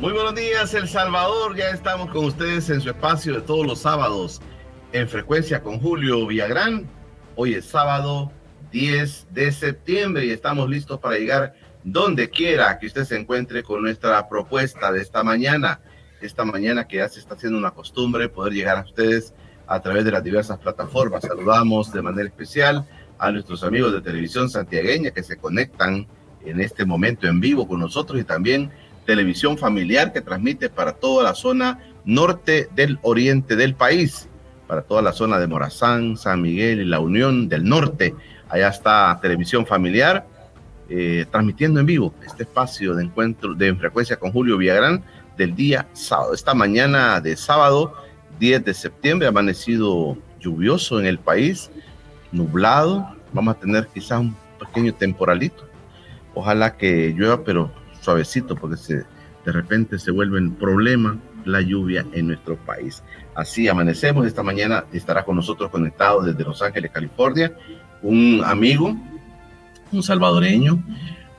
Muy buenos días, El Salvador. Ya estamos con ustedes en su espacio de todos los sábados en frecuencia con Julio Villagrán. Hoy es sábado 10 de septiembre y estamos listos para llegar donde quiera que usted se encuentre con nuestra propuesta de esta mañana. Esta mañana que ya se está haciendo una costumbre poder llegar a ustedes a través de las diversas plataformas. Saludamos de manera especial a nuestros amigos de televisión santiagueña que se conectan en este momento en vivo con nosotros y también televisión familiar que transmite para toda la zona norte del oriente del país, para toda la zona de Morazán, San Miguel y la Unión del Norte. Allá está televisión familiar eh, transmitiendo en vivo este espacio de encuentro de frecuencia con Julio Villagrán del día sábado. Esta mañana de sábado 10 de septiembre amanecido lluvioso en el país, nublado. Vamos a tener quizás un pequeño temporalito. Ojalá que llueva, pero suavecito porque se, de repente se vuelve un problema la lluvia en nuestro país. Así amanecemos. Esta mañana estará con nosotros conectado desde Los Ángeles, California, un amigo, un salvadoreño,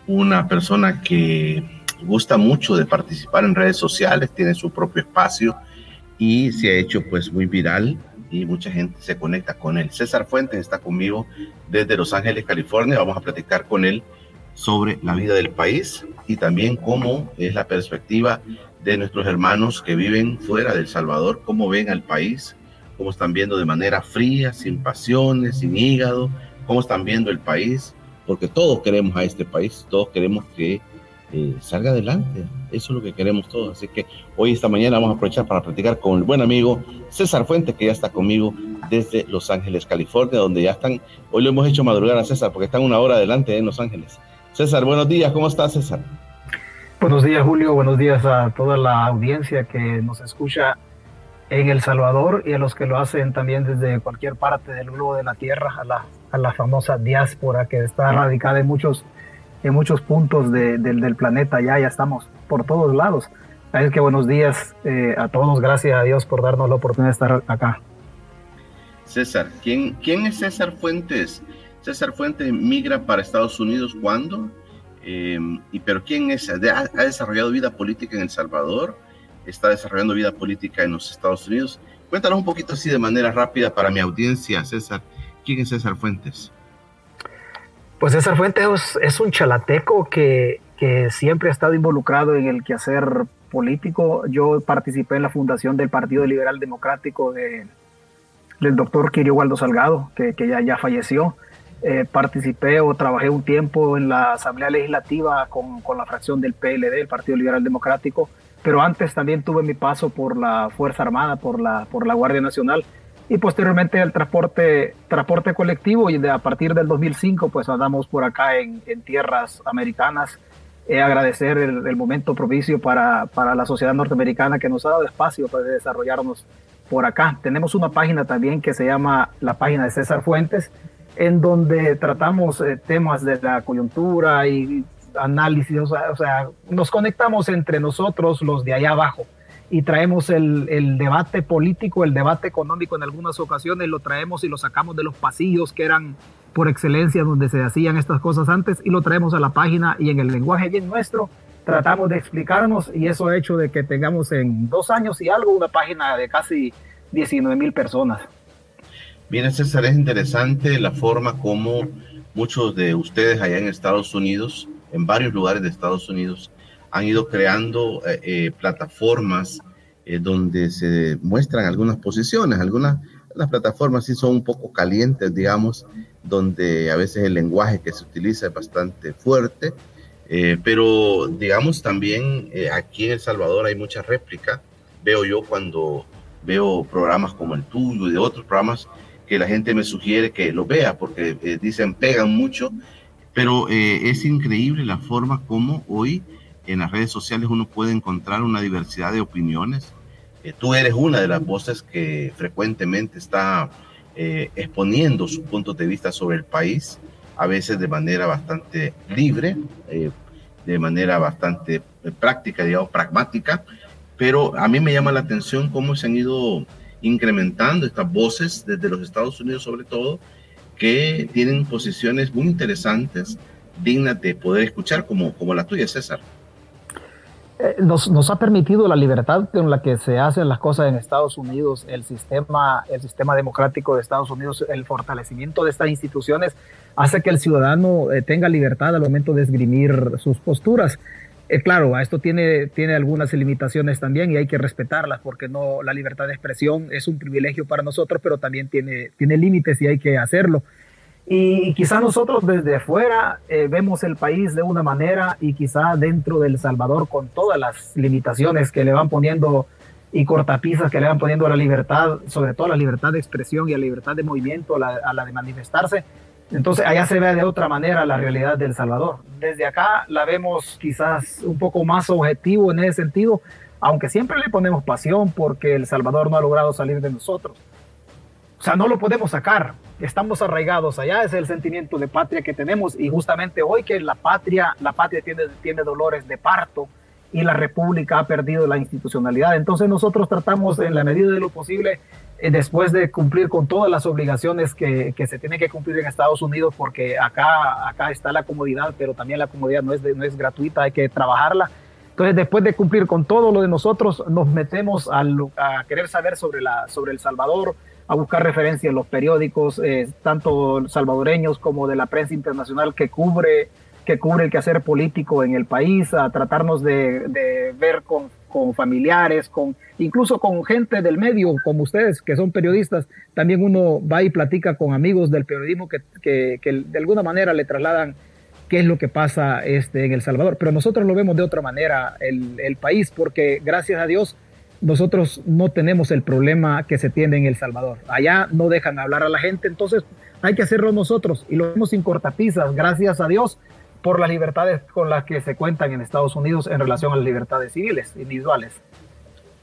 una persona que gusta mucho de participar en redes sociales, tiene su propio espacio y se ha hecho pues muy viral y mucha gente se conecta con él. César Fuentes está conmigo desde Los Ángeles, California. Vamos a platicar con él sobre la vida del país y también cómo es la perspectiva de nuestros hermanos que viven fuera del Salvador, cómo ven al país, cómo están viendo de manera fría, sin pasiones, sin hígado, cómo están viendo el país, porque todos queremos a este país, todos queremos que eh, salga adelante, eso es lo que queremos todos. Así que hoy, esta mañana, vamos a aprovechar para platicar con el buen amigo César Fuentes, que ya está conmigo desde Los Ángeles, California, donde ya están, hoy lo hemos hecho madrugar a César, porque están una hora adelante en Los Ángeles. César, buenos días, ¿cómo estás César? Buenos días Julio, buenos días a toda la audiencia que nos escucha en El Salvador y a los que lo hacen también desde cualquier parte del globo de la Tierra, a la, a la famosa diáspora que está radicada en muchos, en muchos puntos del planeta, ya, ya estamos por todos lados. Así que buenos días eh, a todos, gracias a Dios por darnos la oportunidad de estar acá. César, ¿quién, quién es César Fuentes? César Fuentes migra para Estados Unidos cuándo? Em, y pero quién es, ha, desarrollado vida política en El Salvador, está desarrollando vida política en los Estados Unidos. Cuéntanos un poquito así de manera rápida para mi audiencia, César. ¿Quién es César Fuentes? Pues César Fuentes es, un chalateco que, que, siempre ha estado involucrado en el quehacer político. Yo participé en la fundación del Partido Liberal Democrático de, del doctor Kirio Waldo Salgado, que, que ya, ya falleció. Eh, participé o trabajé un tiempo en la Asamblea Legislativa con, con, la fracción del PLD, el Partido Liberal Democrático, pero antes también tuve mi paso por la Fuerza Armada, por la, por la Guardia Nacional y posteriormente el transporte, transporte colectivo y de, a partir del 2005 pues andamos por acá en, tierras americanas. Eh, agradecer el, el, momento propicio para, para la sociedad norteamericana que nos ha dado espacio para desarrollarnos por acá. Tenemos una página también que se llama la página de César Fuentes, en donde tratamos eh, temas de la coyuntura y análisis, o sea, nos conectamos entre nosotros, los de allá abajo, y traemos el, el, debate político, el debate económico en algunas ocasiones, lo traemos y lo sacamos de los pasillos que eran por excelencia donde se hacían estas cosas antes y lo traemos a la página y en el lenguaje bien nuestro tratamos de explicarnos y eso ha hecho de que tengamos en dos años y algo una página de casi 19 mil personas. Bien, César, es interesante la forma como muchos de ustedes allá en Estados Unidos, en varios lugares de Estados Unidos, han ido creando eh, eh, plataformas eh, donde se muestran algunas posiciones. Algunas las plataformas sí son un poco calientes, digamos, donde a veces el lenguaje que se utiliza es bastante fuerte, pero digamos también aquí en El Salvador hay mucha réplica. Veo yo cuando veo programas como el tuyo y de otros programas que la gente me sugiere que lo vea porque eh, dicen pegan mucho, pero eh, es increíble la forma como hoy en las redes sociales uno puede encontrar una diversidad de opiniones. Eh, tú eres una de las voces que frecuentemente está exponiendo su punto de vista sobre el país, a veces de manera bastante libre, de manera bastante práctica, digamos, pragmática, pero a mí me llama la atención cómo se han ido incrementando estas voces desde los Estados Unidos sobre todo, que tienen posiciones muy interesantes, dignas de poder escuchar como, como la tuya, César. eh, nos, nos, ha permitido la libertad con la que se hacen las cosas en Estados Unidos, el sistema, el sistema democrático de Estados Unidos, el fortalecimiento de estas instituciones hace que el ciudadano eh, tenga libertad al momento de esgrimir sus posturas. Eh, claro, esto tiene, tiene algunas limitaciones también y hay que respetarlas porque no, la libertad de expresión es un privilegio para nosotros, pero también tiene, tiene límites y hay que hacerlo. Y quizá nosotros desde afuera eh, vemos el país de una manera y quizá dentro del Salvador con todas las limitaciones que le van poniendo y cortapisas que le van poniendo a la libertad, sobre todo a la libertad de expresión y a la libertad de movimiento, a a la de manifestarse. Entonces allá se ve de otra manera la realidad del Salvador. Desde acá la vemos quizás un poco más objetivo en ese sentido, aunque siempre le ponemos pasión porque El Salvador no ha logrado salir de nosotros. O sea, no lo podemos sacar, estamos arraigados allá, es el sentimiento de patria que tenemos y justamente hoy que la patria, la patria tiene, tiene dolores de parto y la república ha perdido la institucionalidad. Entonces nosotros tratamos en la medida de lo posible, eh, después de cumplir con todas las obligaciones que, que, se tienen que cumplir en Estados Unidos, porque acá, acá está la comodidad, pero también la comodidad no es, no es gratuita, hay que trabajarla. Entonces, después de cumplir con todo lo de nosotros, nos metemos a, querer saber sobre, la, sobre El Salvador, a buscar referencia en los periódicos, eh, tanto salvadoreños como de la prensa internacional que cubre, que cubre el quehacer político en el país, a tratarnos de, ver con, familiares, con incluso con gente del medio, como ustedes, que son periodistas. También uno va y platica con amigos del periodismo que, que, de alguna manera le trasladan qué es lo que pasa este, en El Salvador. Pero nosotros lo vemos de otra manera, el, el país, porque gracias a Dios nosotros no tenemos el problema que se tiene en El Salvador. Allá no dejan hablar a la gente, entonces hay que hacerlo nosotros y lo hemos sin cortapisas, gracias a Dios por las libertades con las que se cuentan en Estados Unidos en relación a las libertades civiles individuales.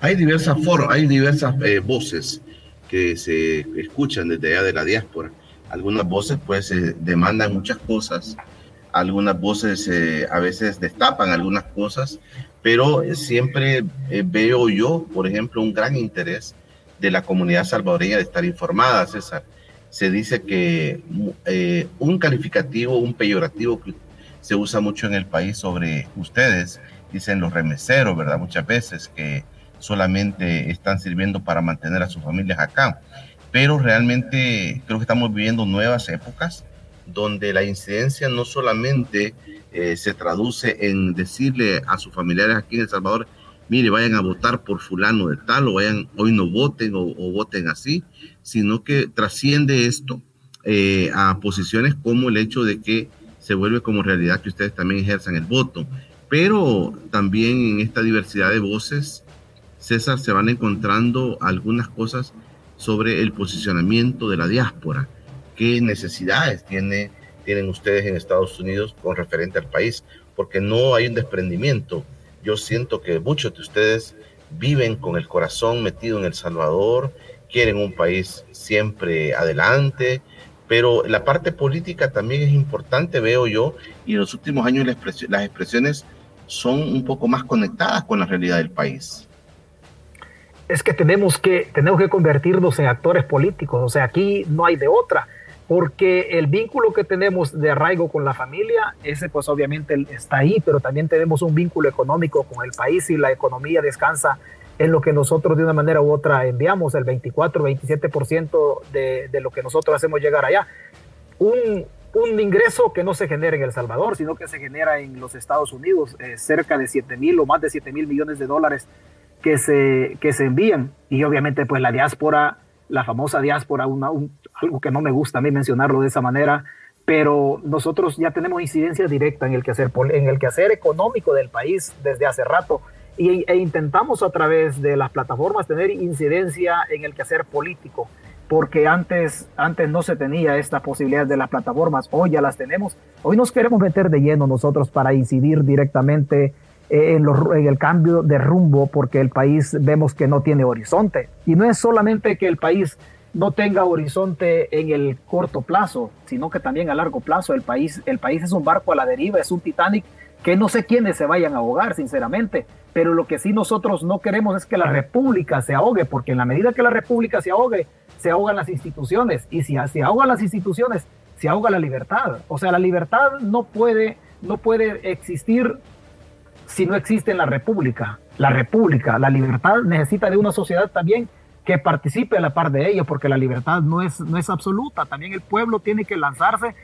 Hay diversas formas, hay diversas eh, voces que se escuchan desde allá de la diáspora. Algunas voces pues eh, demandan muchas cosas, algunas voces eh, a veces destapan algunas cosas pero siempre eh, veo yo, por ejemplo, un gran interés de la comunidad salvadoreña de estar informada, César. Se dice que eh, un calificativo, un peyorativo que se usa mucho en el país sobre ustedes, dicen los remeseros, ¿verdad? Muchas veces que solamente están sirviendo para mantener a sus familias acá. Pero realmente creo que estamos viviendo nuevas épocas donde la incidencia no solamente eh, se traduce en decirle a sus familiares aquí en El Salvador, mire, vayan a votar por fulano de tal, o vayan, hoy no voten o, voten así, sino que trasciende esto eh, a posiciones como el hecho de que se vuelve como realidad que ustedes también ejerzan el voto. Pero también en esta diversidad de voces, César, se van encontrando algunas cosas sobre el posicionamiento de la diáspora qué necesidades tiene, tienen ustedes en Estados Unidos con referente al país, porque no hay un desprendimiento. Yo siento que muchos de ustedes viven con el corazón metido en El Salvador, quieren un país siempre adelante, pero la parte política también es importante, veo yo, y en los últimos años las expresiones son un poco más conectadas con la realidad del país. Es que tenemos que, tenemos que convertirnos en actores políticos, o sea, aquí no hay de otra porque el vínculo que tenemos de arraigo con la familia, ese pues obviamente está ahí, pero también tenemos un vínculo económico con el país y la economía descansa en lo que nosotros de una manera u otra enviamos, el 24, 27% de, de lo que nosotros hacemos llegar allá. Un, un, ingreso que no se genera en El Salvador, sino que se genera en los Estados Unidos, eh, cerca de 7 mil o más de 7 mil millones de dólares que se, que se envían. Y obviamente pues la diáspora la famosa diáspora, una, un, algo que no me gusta a mí mencionarlo de esa manera, pero nosotros ya tenemos incidencia directa en el quehacer, en el quehacer económico del país desde hace rato y, e intentamos a través de las plataformas tener incidencia en el quehacer político, porque antes, antes no se tenía esta posibilidad de las plataformas, hoy ya las tenemos, hoy nos queremos meter de lleno nosotros para incidir directamente en, en, el cambio de rumbo porque el país vemos que no tiene horizonte. Y no es solamente que el país no tenga horizonte en el corto plazo, sino que también a largo plazo. El país, el país es un barco a la deriva, es un Titanic que no sé quiénes se vayan a ahogar, sinceramente, pero lo que sí nosotros no queremos es que la república se ahogue, porque en la medida que la república se ahogue, se ahogan las instituciones, y si se ahogan las instituciones, se ahoga la libertad. O sea, la libertad no puede, no puede existir si no existe en la república. La república, la libertad necesita de una sociedad también que participe a la par de ello, porque la libertad no es, no es absoluta. También el pueblo tiene que lanzarse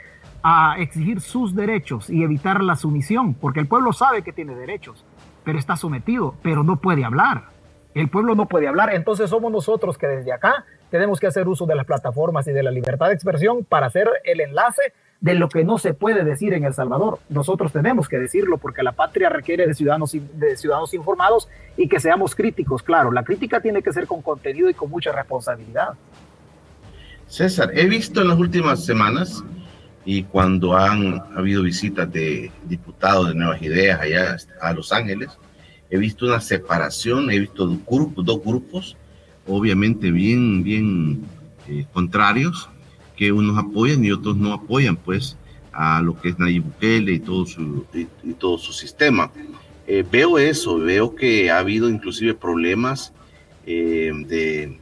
a exigir sus derechos y evitar la sumisión, porque el pueblo sabe que tiene derechos, pero está sometido, pero no puede hablar. El pueblo no puede hablar, entonces somos nosotros que desde acá tenemos que hacer uso de las plataformas y de la libertad de expresión para hacer el enlace de lo que no se puede decir en El Salvador. Nosotros tenemos que decirlo porque la patria requiere de ciudadanos, de ciudadanos informados y que seamos críticos. Claro, la crítica tiene que ser con contenido y con mucha responsabilidad. César, he visto en las últimas semanas y cuando han habido visitas de diputados de Nuevas Ideas allá a Los Ángeles, he visto una separación, he visto dos grupos, dos grupos obviamente bien, bien eh, contrarios, que unos apoyan y otros no apoyan, pues, a lo que es Nayib Bukele y todo su, y, todo su sistema. Eh, veo eso, veo que ha habido inclusive problemas eh, de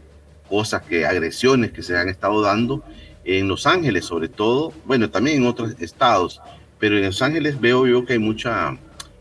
cosas que, agresiones que se han estado dando en Los Ángeles, sobre todo, bueno, también en otros estados, pero en Los Ángeles veo yo que hay mucha,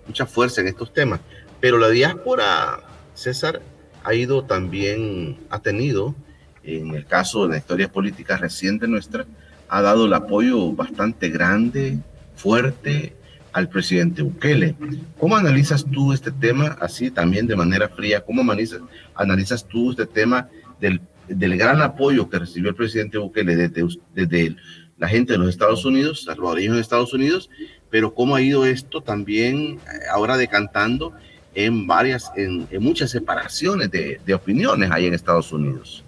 mucha fuerza en estos temas. Pero la diáspora, César, ha ido también, ha tenido, en el caso de la historia política reciente nuestra, ha dado el apoyo bastante grande, fuerte al presidente Bukele. ¿Cómo analizas tú este tema así también de manera fría? ¿Cómo analizas, analizas tú este tema del, del gran apoyo que recibió el presidente Bukele desde, desde la gente de los Estados Unidos, salvadoreños de Estados Unidos, pero cómo ha ido esto también eh, ahora decantando en varias, en, muchas separaciones de, opiniones ahí en Estados Unidos.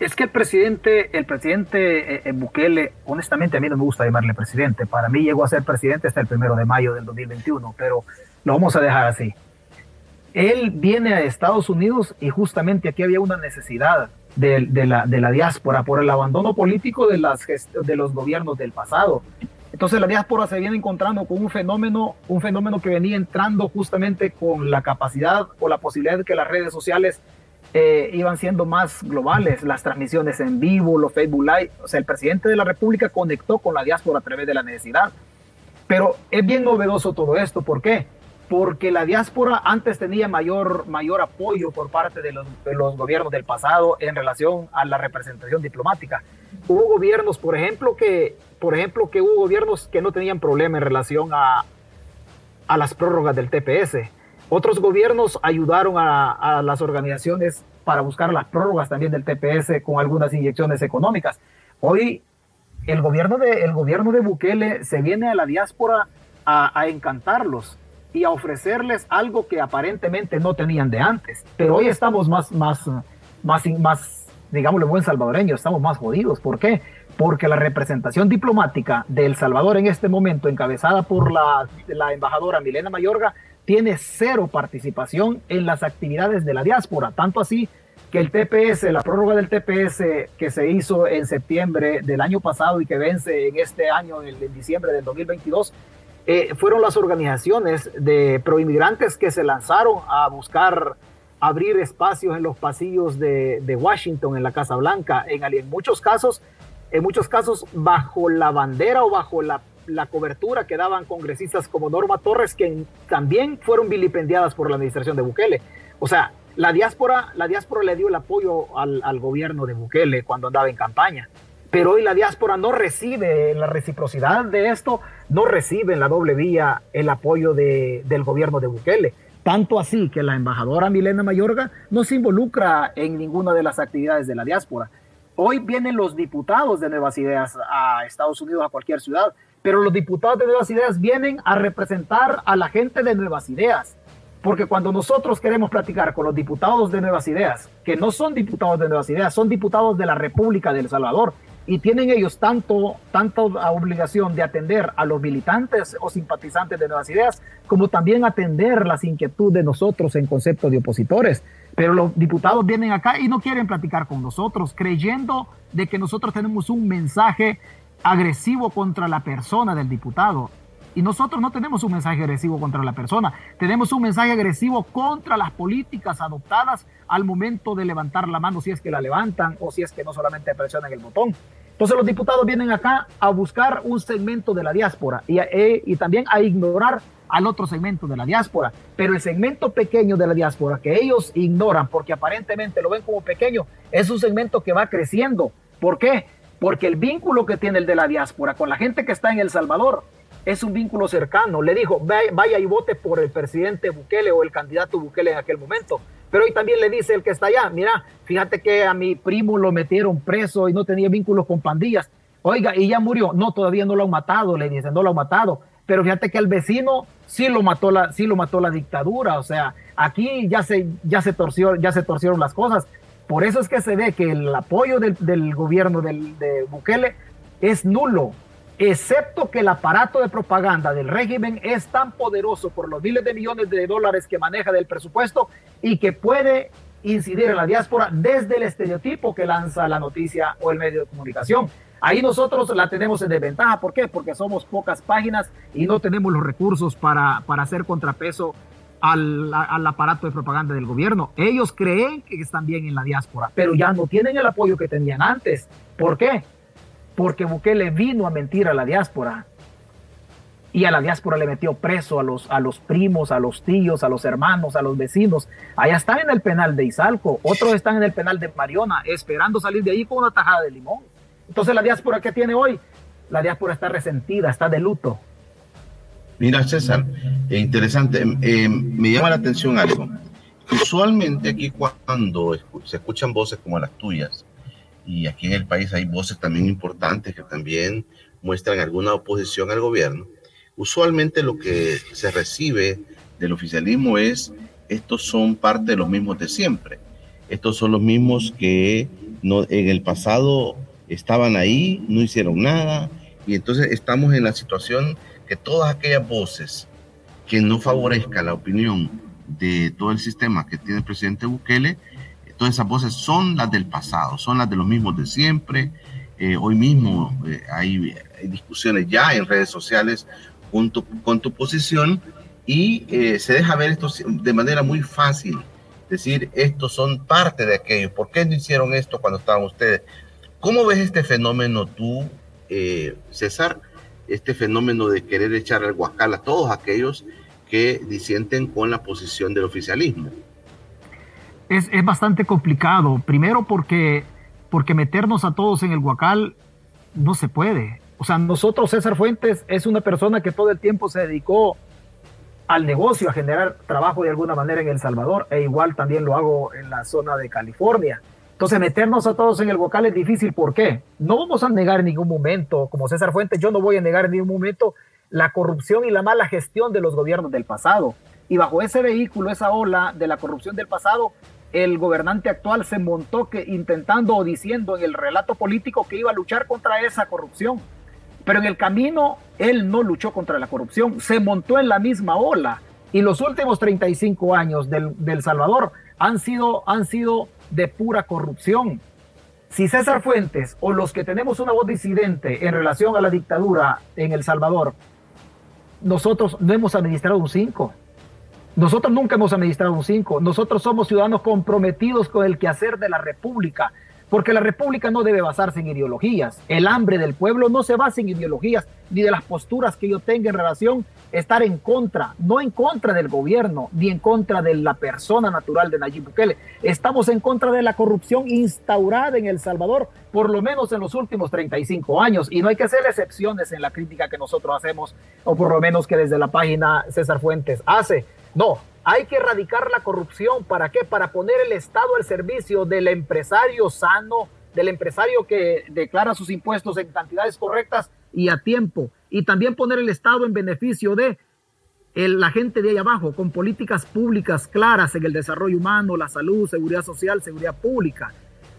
Es que el presidente, el presidente eh, eh, Bukele, honestamente a mí no me gusta llamarle presidente. Para mí llegó a ser presidente hasta el primero de mayo del 2021, pero lo vamos a dejar así. Él viene a Estados Unidos y justamente aquí había una necesidad de, la, de la diáspora por el abandono político de, las, de los gobiernos del pasado. Entonces la diáspora se viene encontrando con un fenómeno, un fenómeno que venía entrando justamente con la capacidad o la posibilidad de que las redes sociales eh, iban siendo más globales, las transmisiones en vivo, los Facebook Live. O sea, el presidente de la República conectó con la diáspora a través de la necesidad. Pero es bien novedoso todo esto. ¿Por qué? Porque la diáspora antes tenía mayor, mayor apoyo por parte de los, de los gobiernos del pasado en relación a la representación diplomática. Hubo gobiernos, por ejemplo, que por ejemplo, que hubo gobiernos que no tenían problema en relación a, a las prórrogas del TPS. Otros gobiernos ayudaron a, las organizaciones para buscar las prórrogas también del TPS con algunas inyecciones económicas. Hoy el gobierno de, el gobierno de Bukele se viene a la diáspora a, a encantarlos y a ofrecerles algo que aparentemente no tenían de antes. Pero hoy estamos más, más, más, más, digámoslo buen salvadoreño, estamos más jodidos. ¿Por qué? porque la representación diplomática de El Salvador en este momento, encabezada por la, embajadora Milena Mayorga, tiene cero participación en las actividades de la diáspora, tanto así que el TPS, la prórroga del TPS que se hizo en septiembre del año pasado y que vence en este año, en, diciembre del 2022, eh, fueron las organizaciones de proinmigrantes que se lanzaron a buscar abrir espacios en los pasillos de, Washington, en la Casa Blanca, en, muchos casos en muchos casos bajo la bandera o bajo la, cobertura que daban congresistas como Norma Torres, que también fueron vilipendiadas por la administración de Bukele. O sea, la diáspora, la diáspora le dio el apoyo al, gobierno de Bukele cuando andaba en campaña. Pero hoy la diáspora no recibe la reciprocidad de esto, no recibe en la doble vía el apoyo del gobierno de Bukele. Tanto así que la embajadora Milena Mayorga no se involucra en ninguna de las actividades de la diáspora. Hoy vienen los diputados de Nuevas Ideas a Estados Unidos, a cualquier ciudad, pero los diputados de Nuevas Ideas vienen a representar a la gente de Nuevas Ideas. Porque cuando nosotros queremos platicar con los diputados de Nuevas Ideas, que no son diputados de Nuevas Ideas, son diputados de la República de El Salvador, y tienen ellos tanto, la obligación de atender a los militantes o simpatizantes de Nuevas Ideas, como también atender las inquietudes de nosotros en concepto de opositores. Pero los diputados vienen acá y no quieren platicar con nosotros, creyendo de que nosotros tenemos un mensaje agresivo contra la persona del diputado. Y nosotros no tenemos un mensaje agresivo contra la persona, tenemos un mensaje agresivo contra las políticas adoptadas al momento de levantar la mano, si es que la levantan o si es que no solamente presionan el botón. Entonces los diputados vienen acá a buscar un segmento de la diáspora y, eh, y también a ignorar al otro segmento de la diáspora. Pero el segmento pequeño de la diáspora que ellos ignoran porque aparentemente lo ven como pequeño, es un segmento que va creciendo. ¿Por qué? Porque el vínculo que tiene el de la diáspora con la gente que está en El Salvador es un vínculo cercano. Le dijo, vaya y vote por el presidente Bukele o el candidato Bukele en aquel momento. Pero hoy también le dice el que está allá, mira, fíjate que a mi primo lo metieron preso y no tenía vínculos con pandillas. Oiga, y ya murió. No, todavía no lo han matado, le dicen, no lo han matado. Pero fíjate que el vecino sí lo mató la, sí lo mató la dictadura. O sea, aquí ya se, ya se torció, ya se torcieron las cosas. Por eso es que se ve que el apoyo del, gobierno de Bukele es nulo excepto que el aparato de propaganda del régimen es tan poderoso por los miles de millones de dólares que maneja del presupuesto y que puede incidir en la diáspora desde el estereotipo que lanza la noticia o el medio de comunicación. Ahí nosotros la tenemos en desventaja. ¿Por qué? Porque somos pocas páginas y no tenemos los recursos para, para hacer contrapeso al, al, aparato de propaganda del gobierno. Ellos creen que están bien en la diáspora, pero ya no tienen el apoyo que tenían antes. ¿Por qué? Porque Bukele vino a mentir a la diáspora. Y a la diáspora le metió preso a los, a los primos, a los tíos, a los hermanos, a los vecinos. Allá están en el penal de Izalco, otros están en el penal de Mariona, esperando salir de ahí con una tajada de limón. Entonces la diáspora que tiene hoy, la diáspora está resentida, está de luto. Mira, César, eh, interesante. Eh, me llama la atención algo. Usualmente aquí cuando se escuchan voces como las tuyas, y aquí en el país hay voces también importantes que también muestran alguna oposición al gobierno. Usualmente lo que se recibe del oficialismo es, estos son parte de los mismos de siempre. Estos son los mismos que no, en el pasado estaban ahí, no hicieron nada, y entonces estamos en la situación que todas aquellas voces que no favorezcan la opinión de todo el sistema que tiene el presidente Bukele, Todas esas voces son las del pasado, son las de los mismos de siempre. Eh, hoy mismo eh, hay, discusiones ya en redes sociales junto con tu posición y eh, se deja ver esto de manera muy fácil. Decir, estos son parte de aquello. ¿Por qué no hicieron esto cuando estaban ustedes? ¿Cómo ves este fenómeno tú, César? Este fenómeno de querer echar el guacal a todos aquellos que disienten con la posición del oficialismo es, es, bastante complicado. Primero porque, porque meternos a todos en el guacal no se puede. O sea, nosotros, César Fuentes, es una persona que todo el tiempo se dedicó al negocio, a generar trabajo de alguna manera en El Salvador, e igual también lo hago en la zona de California. Entonces, meternos a todos en el guacal es difícil. ¿Por qué? No vamos a negar en ningún momento, como César Fuentes, yo no voy a negar en ningún momento la corrupción y la mala gestión de los gobiernos del pasado. Y bajo ese vehículo, esa ola de la corrupción del pasado, el gobernante actual se montó que, intentando o diciendo en el relato político que iba a luchar contra esa corrupción. Pero en el camino él no luchó contra la corrupción, se montó en la misma ola. Y los últimos 35 años del, Salvador han sido, han sido de pura corrupción. Si César Fuentes o los que tenemos una voz disidente en relación a la dictadura en El Salvador, nosotros no hemos administrado un 5 nosotros nunca hemos administrado un 5. Nosotros somos ciudadanos comprometidos con el quehacer de la República, porque la República no debe basarse en ideologías. El hambre del pueblo no se basa en ideologías ni de las posturas que yo tenga en relación a estar en contra, no en contra del gobierno, ni en contra de la persona natural de Nayib Bukele. Estamos en contra de la corrupción instaurada en El Salvador, por lo menos en los últimos 35 años. Y no hay que hacer excepciones en la crítica que nosotros hacemos, o por lo menos que desde la página César Fuentes hace no, hay que erradicar la corrupción. ¿Para qué? Para poner el Estado al servicio del empresario sano, del empresario que declara sus impuestos en cantidades correctas y a tiempo. Y también poner el Estado en beneficio de la gente de ahí abajo, con políticas públicas claras en el desarrollo humano, la salud, seguridad social, seguridad pública.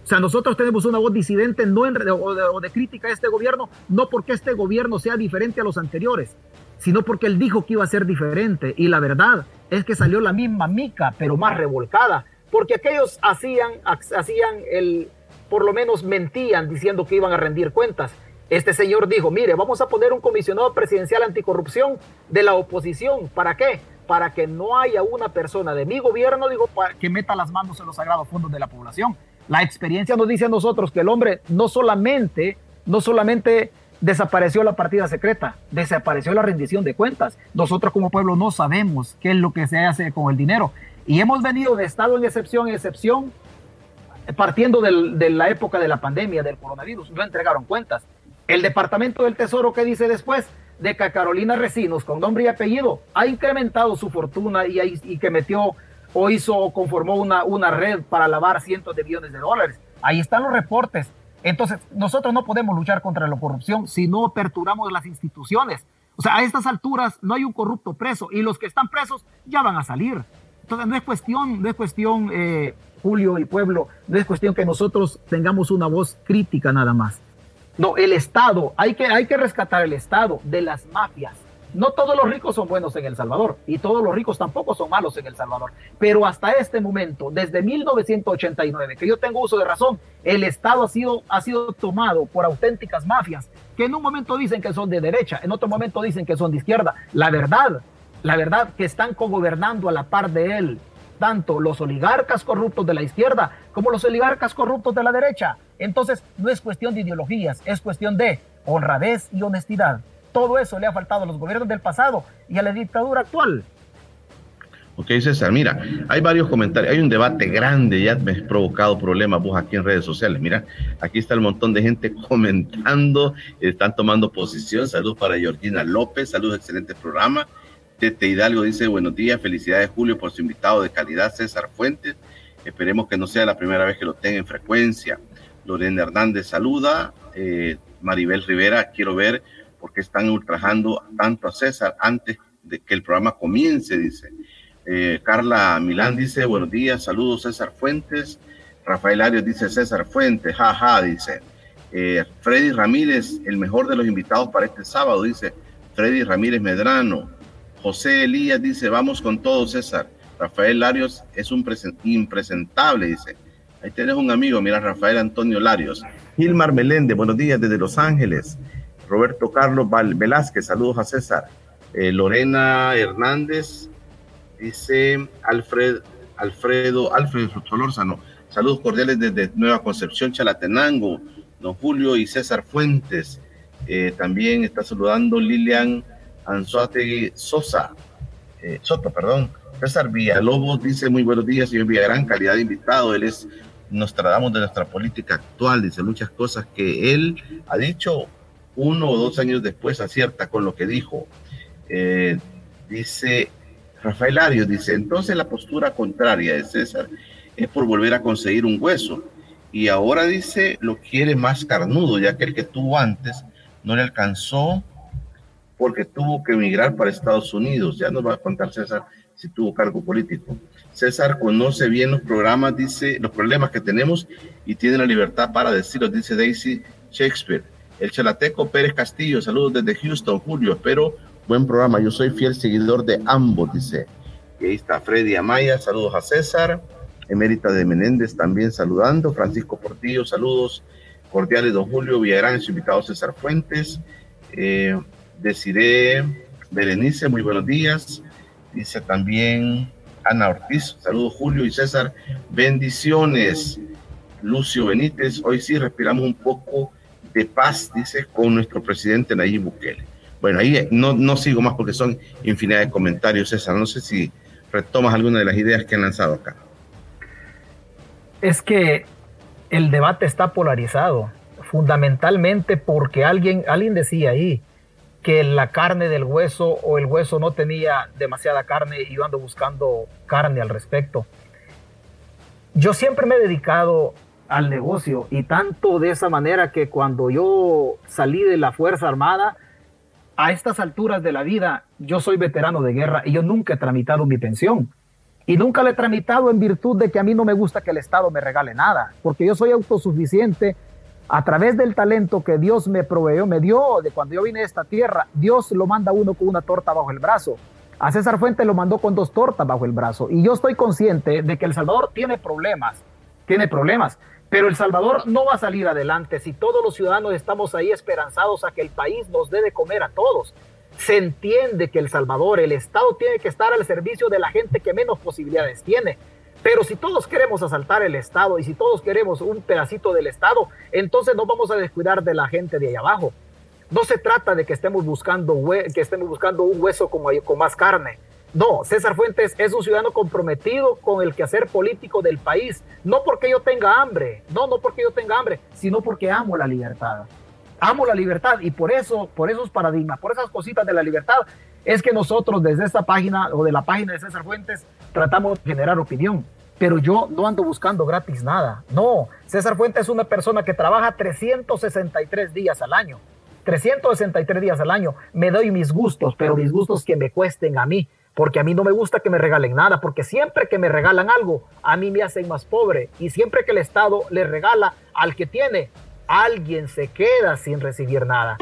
O sea, nosotros tenemos una voz disidente no en, o, de, o de crítica a este gobierno, no porque este gobierno sea diferente a los anteriores, sino porque él dijo que iba a ser diferente. Y la verdad es que salió la misma mica, pero más revolcada, porque aquellos hacían, hacían el, por lo menos mentían diciendo que iban a rendir cuentas. Este señor dijo, mire, vamos a poner un comisionado presidencial anticorrupción de la oposición. ¿Para qué? Para que no haya una persona de mi gobierno, digo, que meta las manos en los sagrados fondos de la población. La experiencia nos dice a nosotros que el hombre no solamente no solamente desapareció la partida secreta, desapareció la rendición de cuentas. Nosotros como pueblo no sabemos qué es lo que se hace con el dinero. Y hemos venido de estado en excepción en excepción, partiendo de la época de la pandemia, del coronavirus, no entregaron cuentas. El Departamento del Tesoro, ¿qué dice después? De que Carolina Recinos, con nombre y apellido, ha incrementado su fortuna y, que metió o hizo o conformó una red para lavar cientos de millones de dólares. Ahí están los reportes. Entonces, nosotros no podemos luchar contra la corrupción si no aperturamos las instituciones. O sea, a estas alturas no hay un corrupto preso y los que están presos ya van a salir. Entonces, no es cuestión, no es cuestión, eh, Julio y pueblo, no es cuestión que nosotros tengamos una voz crítica nada más. No, el Estado, hay que, hay que rescatar el Estado de las mafias no todos los ricos son buenos en El Salvador y todos los ricos tampoco son malos en El Salvador. Pero hasta este momento, desde 1989, que yo tengo uso de razón, el Estado ha sido, ha sido tomado por auténticas mafias que en un momento dicen que son de derecha, en otro momento dicen que son de izquierda. La verdad, la verdad que están cogobernando a la par de él tanto los oligarcas corruptos de la izquierda como los oligarcas corruptos de la derecha. Entonces, no es cuestión de ideologías, es cuestión de honradez y honestidad. Todo eso le ha faltado a los gobiernos del pasado y a la dictadura actual. Ok, César, mira, hay varios comentarios, hay un debate grande, ya me has provocado problemas vos aquí en redes sociales. Mira, aquí está el montón de gente comentando, están tomando posición. Saludos para Georgina López, saludos, excelente programa. Tete Hidalgo dice, buenos días, felicidades Julio por su invitado de calidad, César Fuentes. Esperemos que no sea la primera vez que lo tenga en frecuencia. Lorena Hernández saluda. Eh, Maribel Rivera, quiero ver porque están ultrajando tanto a César antes de que el programa comience, dice. Eh, Carla Milán dice, buenos días, saludos César Fuentes. Rafael Arias dice, César Fuentes, jaja, dice. Eh, Freddy Ramírez, el mejor de los invitados para este sábado, dice Freddy Ramírez Medrano. José Elías dice, vamos con todo, César. Rafael Larios es un impresentable, dice. Ahí tenés un amigo, mira, Rafael Antonio Larios. Gilmar Meléndez, buenos días desde Los Ángeles. Roberto Carlos Velázquez, saludos a César. Eh, Lorena Hernández, dice Alfred, Alfredo, Alfredo Solórzano, saludos cordiales desde Nueva Concepción, Chalatenango, don Julio y César Fuentes. Eh, también está saludando Lilian Anzuategui Sosa, eh, Soto, perdón. César Villalobos dice muy buenos días, señor Villagrán, calidad de invitado. Él es, nos tratamos de nuestra política actual, dice muchas cosas que él ha dicho uno o dos años después acierta con lo que dijo. Eh, dice Rafael Arias, dice, entonces la postura contraria de César es por volver a conseguir un hueso. Y ahora dice, lo quiere más carnudo, ya que el que tuvo antes no le alcanzó porque tuvo que emigrar para Estados Unidos. Ya nos va a contar César si tuvo cargo político. César conoce bien los programas, dice, los problemas que tenemos y tiene la libertad para decirlo, dice Daisy Shakespeare. El Chalateco Pérez Castillo, saludos desde Houston, Julio, espero buen programa. Yo soy fiel seguidor de ambos, dice. Y ahí está Freddy Amaya, saludos a César. Emérita de Menéndez también saludando. Francisco Portillo, saludos cordiales, don Julio Villagrán, su invitado César Fuentes. Eh, Deciré Berenice, muy buenos días. Dice también Ana Ortiz, saludos Julio y César, bendiciones. Lucio Benítez, hoy sí respiramos un poco de paz, dice, con nuestro presidente Nayib Bukele. Bueno, ahí no, no sigo más porque son infinidad de comentarios, César. No sé si retomas alguna de las ideas que han lanzado acá. Es que el debate está polarizado, fundamentalmente porque alguien, alguien decía ahí que la carne del hueso o el hueso no tenía demasiada carne y yo ando buscando carne al respecto. Yo siempre me he dedicado al negocio y tanto de esa manera que cuando yo salí de la Fuerza Armada, a estas alturas de la vida, yo soy veterano de guerra y yo nunca he tramitado mi pensión. Y nunca la he tramitado en virtud de que a mí no me gusta que el Estado me regale nada, porque yo soy autosuficiente a través del talento que Dios me proveyó, me dio de cuando yo vine a esta tierra. Dios lo manda uno con una torta bajo el brazo. A César Fuente lo mandó con dos tortas bajo el brazo. Y yo estoy consciente de que El Salvador tiene problemas, tiene problemas. Pero El Salvador no va a salir adelante si todos los ciudadanos estamos ahí esperanzados a que el país nos dé de comer a todos. Se entiende que El Salvador, el Estado tiene que estar al servicio de la gente que menos posibilidades tiene. Pero si todos queremos asaltar el Estado y si todos queremos un pedacito del Estado, entonces no vamos a descuidar de la gente de ahí abajo. No se trata de que estemos buscando, que estemos buscando un hueso con, con más carne. No, César Fuentes es un ciudadano comprometido con el quehacer político del país, no porque yo tenga hambre, no, no porque yo tenga hambre, sino porque amo la libertad. Amo la libertad y por eso, por esos paradigmas, por esas cositas de la libertad, es que nosotros desde esta página o de la página de César Fuentes tratamos de generar opinión. Pero yo no ando buscando gratis nada. No, César Fuentes es una persona que trabaja 363 días al año. 363 días al año. Me doy mis gustos, pero mis gustos que me cuesten a mí. Porque a mí no me gusta que me regalen nada, porque siempre que me regalan algo, a mí me hacen más pobre. Y siempre que el Estado le regala al que tiene, alguien se queda sin recibir nada.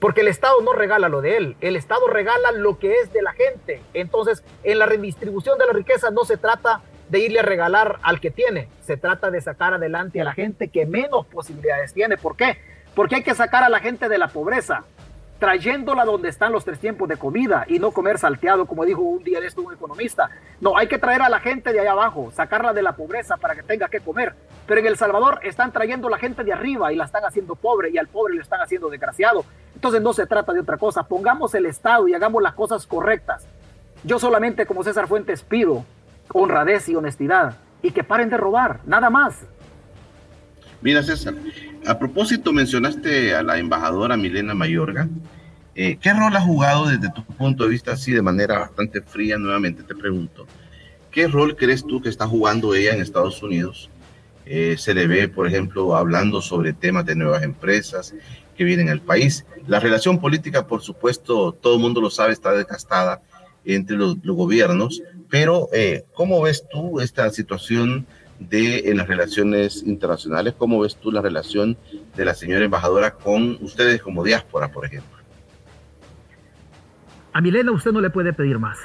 Porque el Estado no regala lo de él, el Estado regala lo que es de la gente. Entonces, en la redistribución de la riqueza no se trata de irle a regalar al que tiene, se trata de sacar adelante a la gente que menos posibilidades tiene. ¿Por qué? Porque hay que sacar a la gente de la pobreza, trayéndola donde están los tres tiempos de comida y no comer salteado, como dijo un día de esto un economista. No, hay que traer a la gente de allá abajo, sacarla de la pobreza para que tenga que comer. Pero en El Salvador están trayendo la gente de arriba y la están haciendo pobre y al pobre le están haciendo desgraciado. Entonces no se trata de otra cosa. Pongamos el Estado y hagamos las cosas correctas. Yo solamente como César Fuentes pido honradez y honestidad y que paren de robar, nada más. Mira César, a propósito, mencionaste a la embajadora Milena Mayorga. Eh, ¿Qué rol ha jugado desde tu punto de vista, así de manera bastante fría? Nuevamente te pregunto, ¿qué rol crees tú que está jugando ella en Estados Unidos? Eh, se le ve, por ejemplo, hablando sobre temas de nuevas empresas que vienen al país. La relación política, por supuesto, todo el mundo lo sabe, está desgastada entre los, gobiernos, pero eh, ¿cómo ves tú esta situación? De en las relaciones internacionales. ¿Cómo ves tú la relación de la señora embajadora con ustedes como diáspora, por ejemplo? A Milena usted no le puede pedir más.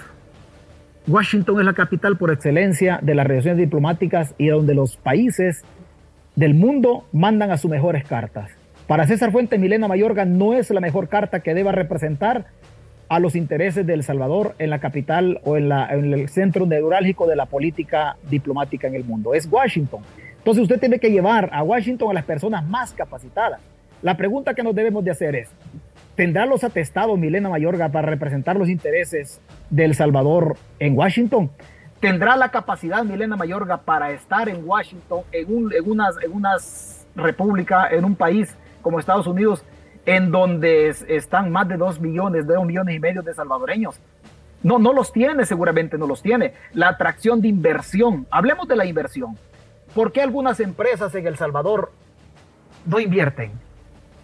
Washington es la capital por excelencia de las relaciones diplomáticas y donde los países del mundo mandan a sus mejores cartas. Para César Fuente, Milena Mayorga no es la mejor carta que deba representar a los intereses de El Salvador en la capital o en, la, en el centro neurálgico de la política diplomática en el mundo. Es Washington. Entonces usted tiene que llevar a Washington a las personas más capacitadas. La pregunta que nos debemos de hacer es, ¿tendrá los atestados Milena Mayorga para representar los intereses de El Salvador en Washington? ¿Tendrá la capacidad Milena Mayorga para estar en Washington, en, un, en, unas, en república, en un país como Estados Unidos, en donde están más de dos millones, de millones y medio de salvadoreños. No, no los tiene, seguramente no los tiene. La atracción de inversión. Hablemos de la inversión. ¿Por qué algunas empresas en El Salvador no invierten?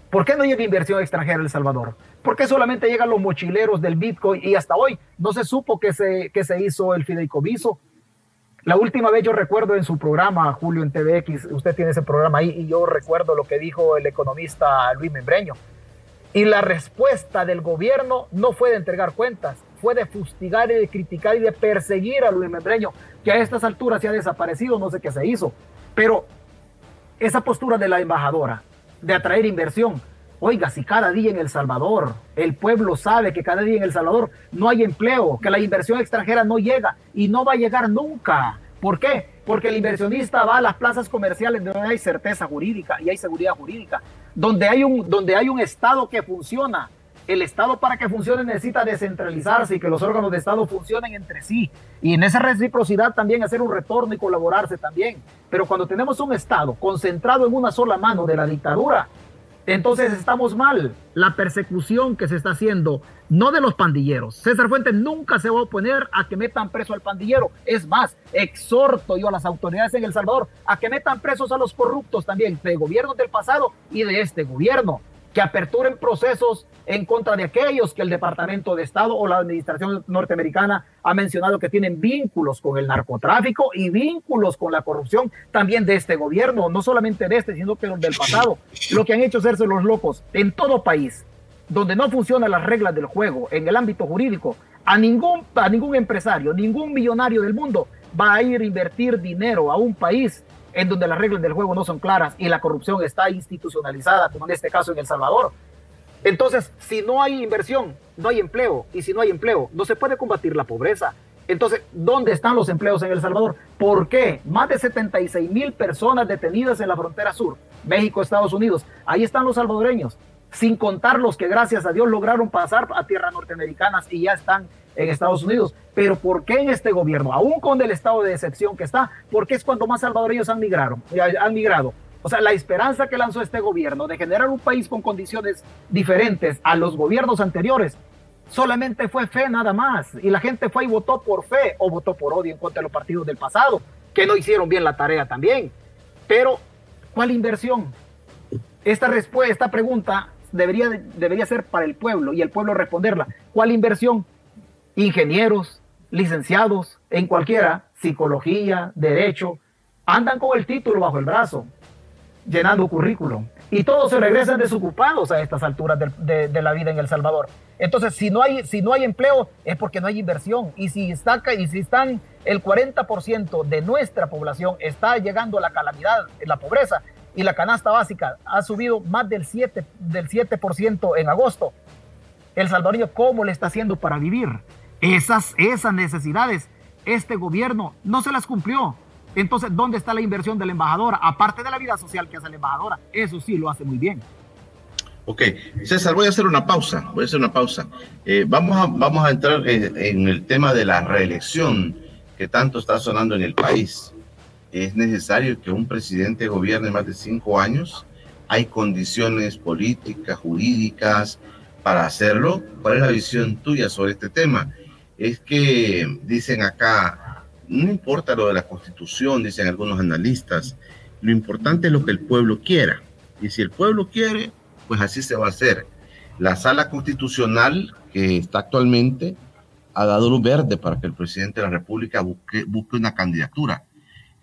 ¿Por qué no llega inversión extranjera en El Salvador? ¿Por qué solamente llegan los mochileros del Bitcoin y hasta hoy no se supo que se, que se hizo el fideicomiso? La última vez yo recuerdo en su programa, Julio, en TVX, usted tiene ese programa ahí, y yo recuerdo lo que dijo el economista Luis Membreño. Y la respuesta del gobierno no fue de entregar cuentas, fue de fustigar y de criticar y de perseguir a Luis Membreño, que a estas alturas se ha desaparecido, no sé qué se hizo. Pero esa postura de la embajadora, de atraer inversión, oiga, si cada día en El Salvador el pueblo sabe que cada día en El Salvador no hay empleo, que la inversión extranjera no llega y no va a llegar nunca. ¿Por qué? Porque el inversionista va a las plazas comerciales donde hay certeza jurídica y hay seguridad jurídica donde hay un, donde hay un Estado que funciona. El Estado para que funcione necesita descentralizarse y que los órganos de Estado funcionen entre sí. Y en esa reciprocidad también hacer un retorno y colaborarse también. Pero cuando tenemos un Estado concentrado en una sola mano de la dictadura, entonces estamos mal. La persecución que se está haciendo, no de los pandilleros. César Fuentes nunca se va a oponer a que metan preso al pandillero. Es más, exhorto yo a las autoridades en El Salvador a que metan presos a los corruptos también, de gobiernos del pasado y de este gobierno que aperturen procesos en contra de aquellos que el Departamento de Estado o la Administración norteamericana ha mencionado que tienen vínculos con el narcotráfico y vínculos con la corrupción también de este gobierno, no solamente de este, sino que del pasado. Lo que han hecho hacerse los locos en todo país, donde no funcionan las reglas del juego en el ámbito jurídico, a ningún, a ningún empresario, ningún millonario del mundo va a ir a invertir dinero a un país en donde las reglas del juego no son claras y la corrupción está institucionalizada, como en este caso en El Salvador. Entonces, si no hay inversión, no hay empleo, y si no hay empleo, no se puede combatir la pobreza. Entonces, ¿dónde están los empleos en El Salvador? ¿Por qué? Más de 76 mil personas detenidas en la frontera sur, México, Estados Unidos. Ahí están los salvadoreños, sin contar los que gracias a Dios lograron pasar a tierras norteamericanas y ya están en Estados Unidos. Pero ¿por qué en este gobierno, aún con el estado de excepción que está, porque es cuando más salvadoreños han migrado? Han migrado. O sea, la esperanza que lanzó este gobierno de generar un país con condiciones diferentes a los gobiernos anteriores solamente fue fe nada más. Y la gente fue y votó por fe o votó por odio en contra de los partidos del pasado, que no hicieron bien la tarea también. Pero, ¿cuál inversión? Esta respuesta, esta pregunta debería, debería ser para el pueblo y el pueblo responderla. ¿Cuál inversión? Ingenieros, licenciados, en cualquiera, psicología, derecho, andan con el título bajo el brazo, llenando currículum. Y todos se regresan desocupados a estas alturas de, la vida en El Salvador. Entonces, si no hay, si no hay empleo, es porque no hay inversión. Y si, está, y si están el 40% de nuestra población está llegando a la calamidad, la pobreza, y la canasta básica ha subido más del 7%, del 7 en agosto, el salvadoreño, ¿cómo le está haciendo para vivir? Esas, esas necesidades, este gobierno no se las cumplió. Entonces, ¿dónde está la inversión de la embajadora? Aparte de la vida social que hace la embajadora, eso sí lo hace muy bien. Ok, César, voy a hacer una pausa, voy a hacer una pausa. Eh, vamos, a, vamos a entrar en, el tema de la reelección que tanto está sonando en el país. ¿Es necesario que un presidente gobierne más de cinco años? ¿Hay condiciones políticas, jurídicas para hacerlo? ¿Cuál es la visión tuya sobre este tema? Es que dicen acá, no importa lo de la constitución, dicen algunos analistas, lo importante es lo que el pueblo quiera. Y si el pueblo quiere, pues así se va a hacer. La sala constitucional que está actualmente ha dado luz verde para que el presidente de la República busque, busque una candidatura.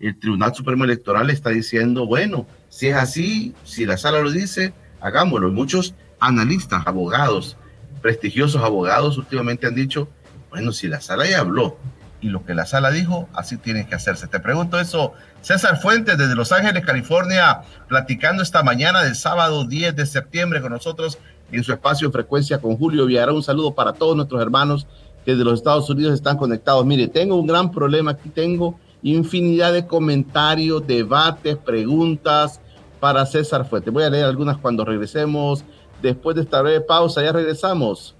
El Tribunal Supremo Electoral está diciendo, bueno, si es así, si la sala lo dice, hagámoslo. Y muchos analistas, abogados, prestigiosos abogados últimamente han dicho, bueno, si la sala ya habló y lo que la sala dijo, así tiene que hacerse. Te pregunto eso, César Fuentes, desde Los Ángeles, California, platicando esta mañana del sábado 10 de septiembre con nosotros en su espacio de frecuencia con Julio Villarán. Un saludo para todos nuestros hermanos que de los Estados Unidos están conectados. Mire, tengo un gran problema aquí, tengo infinidad de comentarios, debates, preguntas para César Fuentes. Voy a leer algunas cuando regresemos. Después de esta breve pausa, ya regresamos.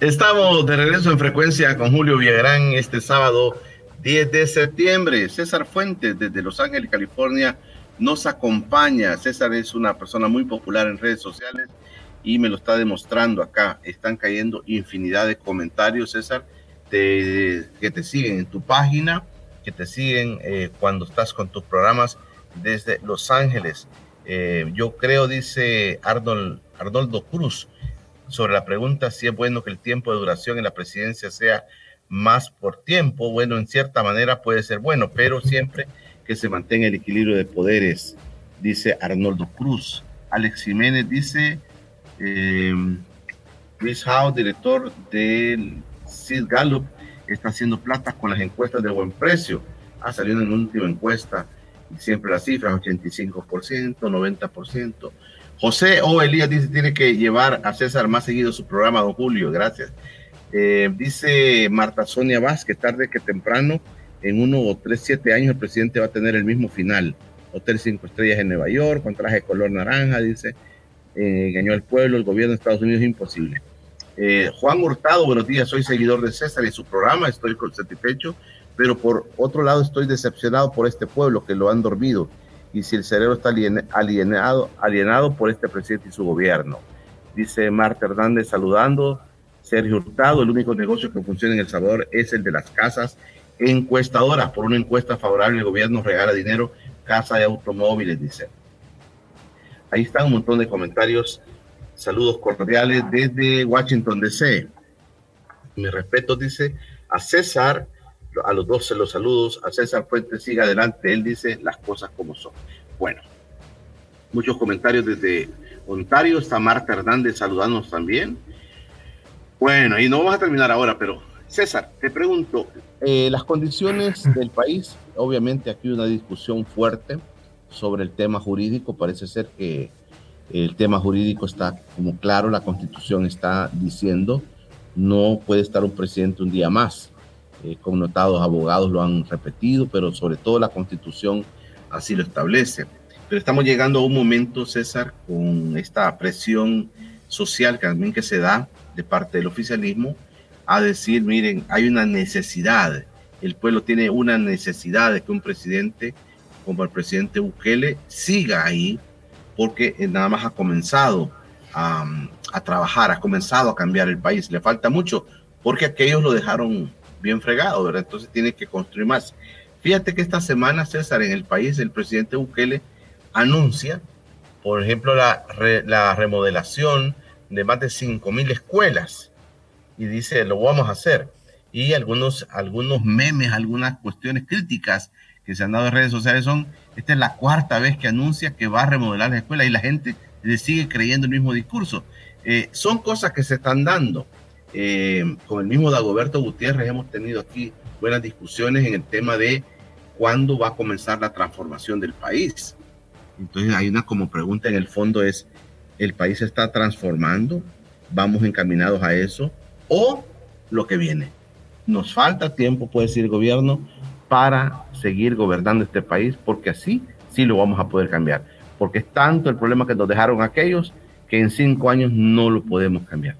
Estamos de regreso en frecuencia con Julio Villagrán este sábado 10 de septiembre. César Fuentes desde Los Ángeles, California, nos acompaña. César es una persona muy popular en redes sociales y me lo está demostrando acá. Están cayendo infinidad de comentarios, César, que te siguen en tu página, que te siguen eh, cuando estás con tus programas desde Los Ángeles. Eh, yo creo, dice Arnold, Arnoldo Cruz, sobre la pregunta si es bueno que el tiempo de duración en la presidencia sea más por tiempo. Bueno, en cierta manera puede ser bueno, pero siempre que se mantenga el equilibrio de poderes, dice Arnoldo Cruz. Alex Jiménez dice, eh, Chris Howe, director del Sid Gallup, está haciendo plata con las encuestas de buen precio. Ha salido en la última encuesta siempre las cifras, 85%, 90%. José O. Elías dice tiene que llevar a César más seguido su programa, don Julio, gracias. Eh, dice Marta Sonia Vázquez, tarde que temprano, en uno o tres, siete años el presidente va a tener el mismo final. Hotel Cinco Estrellas en Nueva York, con traje de color naranja, dice, eh, engañó al pueblo, el gobierno de Estados Unidos imposible. Eh, Juan Hurtado, buenos días, soy seguidor de César y su programa, estoy satisfecho, pero por otro lado estoy decepcionado por este pueblo que lo han dormido y si el cerebro está alienado, alienado por este presidente y su gobierno. Dice Marta Hernández saludando. Sergio Hurtado, el único negocio que funciona en El Salvador es el de las casas encuestadoras. Por una encuesta favorable, el gobierno regala dinero, casa y automóviles, dice. Ahí están un montón de comentarios. Saludos cordiales desde Washington, D.C. Mi respeto, dice a César a los dos se los saludos, a César Fuentes sigue adelante, él dice las cosas como son. Bueno, muchos comentarios desde Ontario, está Marta Hernández saludándonos también. Bueno, y no vamos a terminar ahora, pero César, te pregunto, eh, las condiciones del país, obviamente aquí hay una discusión fuerte sobre el tema jurídico, parece ser que el tema jurídico está como claro, la constitución está diciendo no puede estar un presidente un día más. Eh, connotados abogados lo han repetido, pero sobre todo la constitución así lo establece. Pero estamos llegando a un momento, César, con esta presión social que también que se da de parte del oficialismo, a decir, miren, hay una necesidad, el pueblo tiene una necesidad de que un presidente como el presidente Bukele siga ahí, porque nada más ha comenzado a, a trabajar, ha comenzado a cambiar el país. Le falta mucho, porque aquellos lo dejaron bien fregado, ¿verdad? Entonces tiene que construir más. Fíjate que esta semana, César, en el país, el presidente Bukele anuncia, por ejemplo, la, la remodelación de más de 5.000 escuelas y dice, lo vamos a hacer. Y algunos, algunos memes, algunas cuestiones críticas que se han dado en redes sociales son, esta es la cuarta vez que anuncia que va a remodelar la escuela y la gente le sigue creyendo el mismo discurso. Eh, son cosas que se están dando. Eh, con el mismo Dagoberto Gutiérrez hemos tenido aquí buenas discusiones en el tema de cuándo va a comenzar la transformación del país. Entonces hay una como pregunta en el fondo es, ¿el país se está transformando? ¿Vamos encaminados a eso? ¿O lo que viene? Nos falta tiempo, puede decir el gobierno, para seguir gobernando este país, porque así sí lo vamos a poder cambiar. Porque es tanto el problema que nos dejaron aquellos que en cinco años no lo podemos cambiar.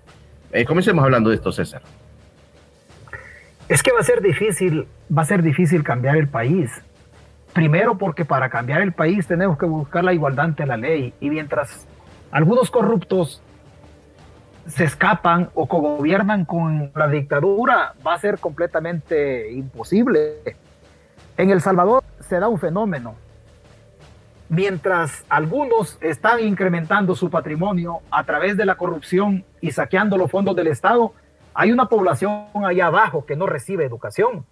Eh, comencemos hablando de esto, César. Es que va a ser difícil, va a ser difícil cambiar el país. Primero porque para cambiar el país tenemos que buscar la igualdad ante la ley. Y mientras algunos corruptos se escapan o gobiernan con la dictadura, va a ser completamente imposible. En El Salvador se da un fenómeno. Mientras algunos están incrementando su patrimonio a través de la corrupción y saqueando los fondos del Estado, hay una población allá abajo que no recibe educación.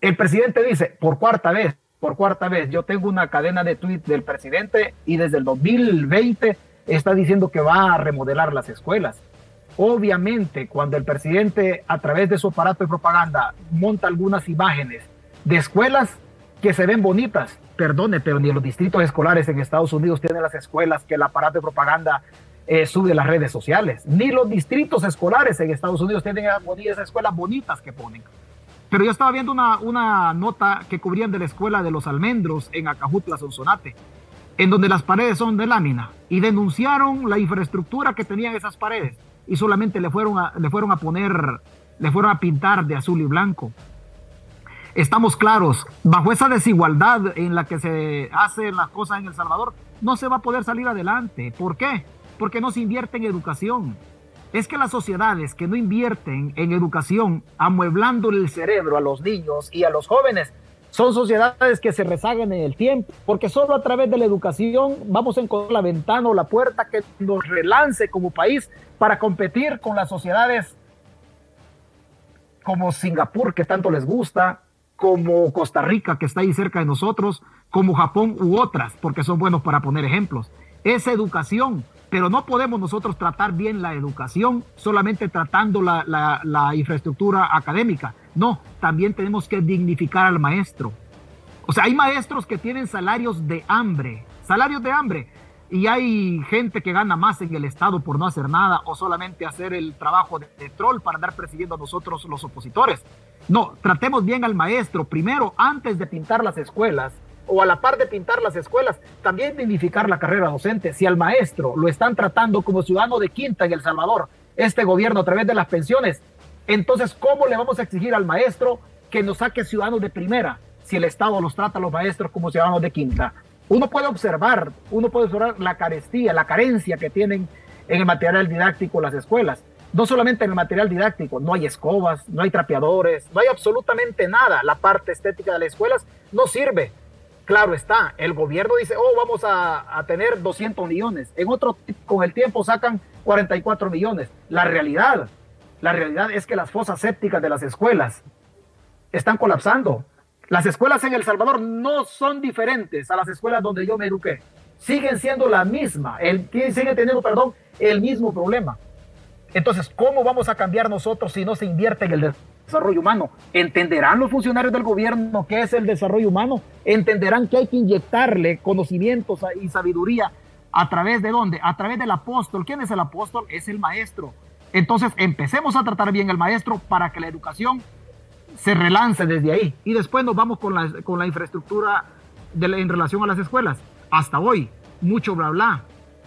El presidente dice, por cuarta vez, por cuarta vez, yo tengo una cadena de tweets del presidente y desde el 2020 está diciendo que va a remodelar las escuelas. Obviamente, cuando el presidente a través de su aparato de propaganda monta algunas imágenes de escuelas que se ven bonitas, perdone, pero ni los distritos escolares en Estados Unidos tienen las escuelas que el aparato de propaganda eh, sube a las redes sociales, ni los distritos escolares en Estados Unidos tienen esas escuelas bonitas que ponen. Pero yo estaba viendo una, una nota que cubrían de la escuela de los almendros en Acajutla, Sonsonate, en donde las paredes son de lámina, y denunciaron la infraestructura que tenían esas paredes, y solamente le fueron le fueron a poner, le fueron a pintar de azul y blanco estamos claros, bajo esa desigualdad en la que se hacen las cosas en El Salvador, no se va a poder salir adelante. ¿Por qué? Porque no se invierte en educación. Es que las sociedades que no invierten en educación, amueblando el cerebro a los niños y a los jóvenes, son sociedades que se rezagan en el tiempo, porque solo a través de la educación vamos a encontrar la ventana o la puerta que nos relance como país para competir con las sociedades como Singapur, que tanto les gusta, como Costa Rica, que está ahí cerca de nosotros, como Japón u otras, porque son buenos para poner ejemplos. Es educación, pero no podemos nosotros tratar bien la educación solamente tratando la, la, infraestructura académica. No, también tenemos que dignificar al maestro. O sea, hay maestros que tienen salarios de hambre, salarios de hambre, y hay gente que gana más en el Estado por no hacer nada o solamente hacer el trabajo de, troll para andar persiguiendo a nosotros los opositores. No, tratemos bien al maestro primero antes de pintar las escuelas o a la par de pintar las escuelas, también dignificar la carrera docente. Si al maestro lo están tratando como ciudadano de quinta en El Salvador, este gobierno a través de las pensiones, entonces, ¿cómo le vamos a exigir al maestro que nos saque ciudadanos de primera si el Estado los trata a los maestros como ciudadanos de quinta? Uno puede observar, uno puede observar la carestía, la carencia que tienen en el material didáctico las escuelas. No solamente en el material didáctico, no hay escobas, no hay trapeadores, no hay absolutamente nada. La parte estética de las escuelas no sirve. Claro está, el gobierno dice, oh, vamos a, tener 200 millones. En otro, con el tiempo sacan 44 millones. La realidad, la realidad es que las fosas sépticas de las escuelas están colapsando. Las escuelas en El Salvador no son diferentes a las escuelas donde yo me eduqué. Siguen siendo la misma, siguen teniendo, perdón, el mismo problema. Entonces, ¿cómo vamos a cambiar nosotros si no se invierte en el desarrollo humano? ¿Entenderán los funcionarios del gobierno qué es el desarrollo humano? ¿Entenderán que hay que inyectarle conocimientos y sabiduría a través de dónde? A través del apóstol. ¿Quién es el apóstol? Es el maestro. Entonces empecemos a tratar bien al maestro para que la educación se relance desde ahí. Y después nos vamos con la, infraestructura en relación a las escuelas. Hasta hoy, mucho bla bla.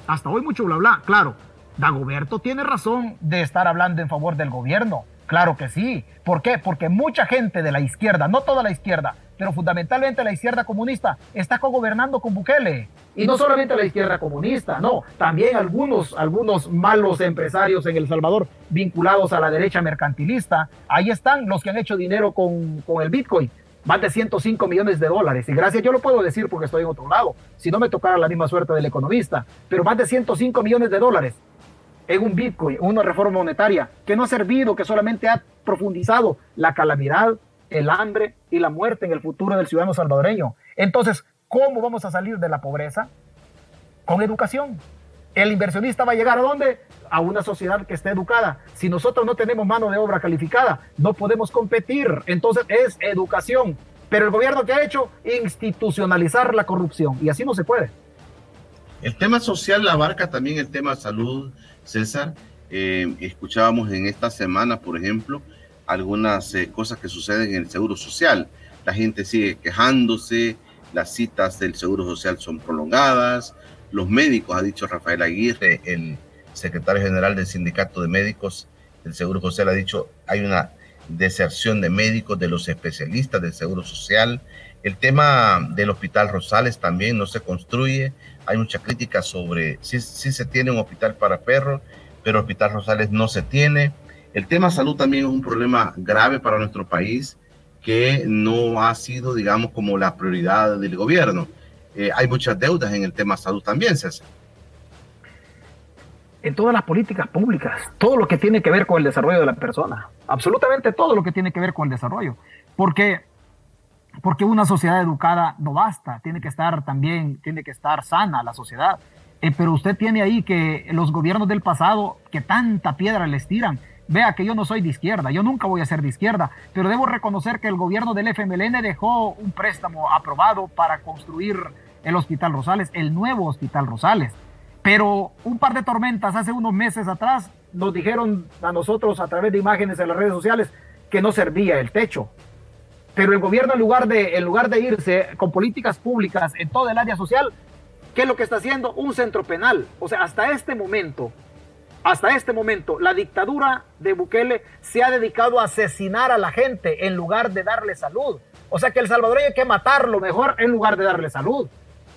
Hasta hoy mucho bla bla. Claro, Dagoberto tiene razón de estar hablando en favor del gobierno. Claro que sí. ¿Por qué? Porque mucha gente de la izquierda, no toda la izquierda, pero fundamentalmente la izquierda comunista, está cogobernando con Bukele. Y no solamente la izquierda comunista, no, también algunos, algunos malos empresarios en El Salvador vinculados a la derecha mercantilista. Ahí están los que han hecho dinero con, con el Bitcoin más de 105 millones de dólares. Y gracias, yo lo puedo decir porque estoy en otro lado, si no me tocara la misma suerte del economista, pero más de 105 millones de dólares en un Bitcoin, una reforma monetaria que no ha servido, que solamente ha profundizado la calamidad, el hambre y la muerte en el futuro del ciudadano salvadoreño. Entonces, ¿cómo vamos a salir de la pobreza? Con educación. El inversionista va a llegar a dónde? A una sociedad que esté educada. Si nosotros no tenemos mano de obra calificada, no podemos competir. Entonces es educación. Pero el gobierno que ha hecho, institucionalizar la corrupción. Y así no se puede. El tema social abarca también el tema salud, César. Eh, escuchábamos en esta semana, por ejemplo, algunas eh, cosas que suceden en el Seguro Social. La gente sigue quejándose, las citas del Seguro Social son prolongadas, los médicos, ha dicho Rafael Aguirre, el secretario general del Sindicato de Médicos del Seguro Social, ha dicho, hay una deserción de médicos, de los especialistas del Seguro Social. El tema del Hospital Rosales también no se construye. Hay mucha crítica sobre si, se tiene un hospital para perros, pero el Hospital Rosales no se tiene. El tema salud también es un problema grave para nuestro país que no ha sido, digamos, como la prioridad del gobierno. Eh, hay muchas deudas en el tema salud también, César. En todas las políticas públicas, todo lo que tiene que ver con el desarrollo de la persona, absolutamente todo lo que tiene que ver con el desarrollo, porque porque una sociedad educada no basta, tiene que estar también, tiene que estar sana la sociedad. Eh, pero usted tiene ahí que los gobiernos del pasado, que tanta piedra les tiran, Vea que yo no soy de izquierda, yo nunca voy a ser de izquierda, pero debo reconocer que el gobierno del FMLN dejó un préstamo aprobado para construir el Hospital Rosales, el nuevo Hospital Rosales. Pero un par de tormentas hace unos meses atrás nos dijeron a nosotros a través de imágenes en las redes sociales que no servía el techo. Pero el gobierno en lugar de, en lugar de irse con políticas públicas en todo el área social, ¿qué es lo que está haciendo? Un centro penal. O sea, hasta este momento hasta este momento, la dictadura de Bukele se ha dedicado a asesinar a la gente en lugar de darle salud. O sea que el salvadoreño hay que matarlo mejor en lugar de darle salud.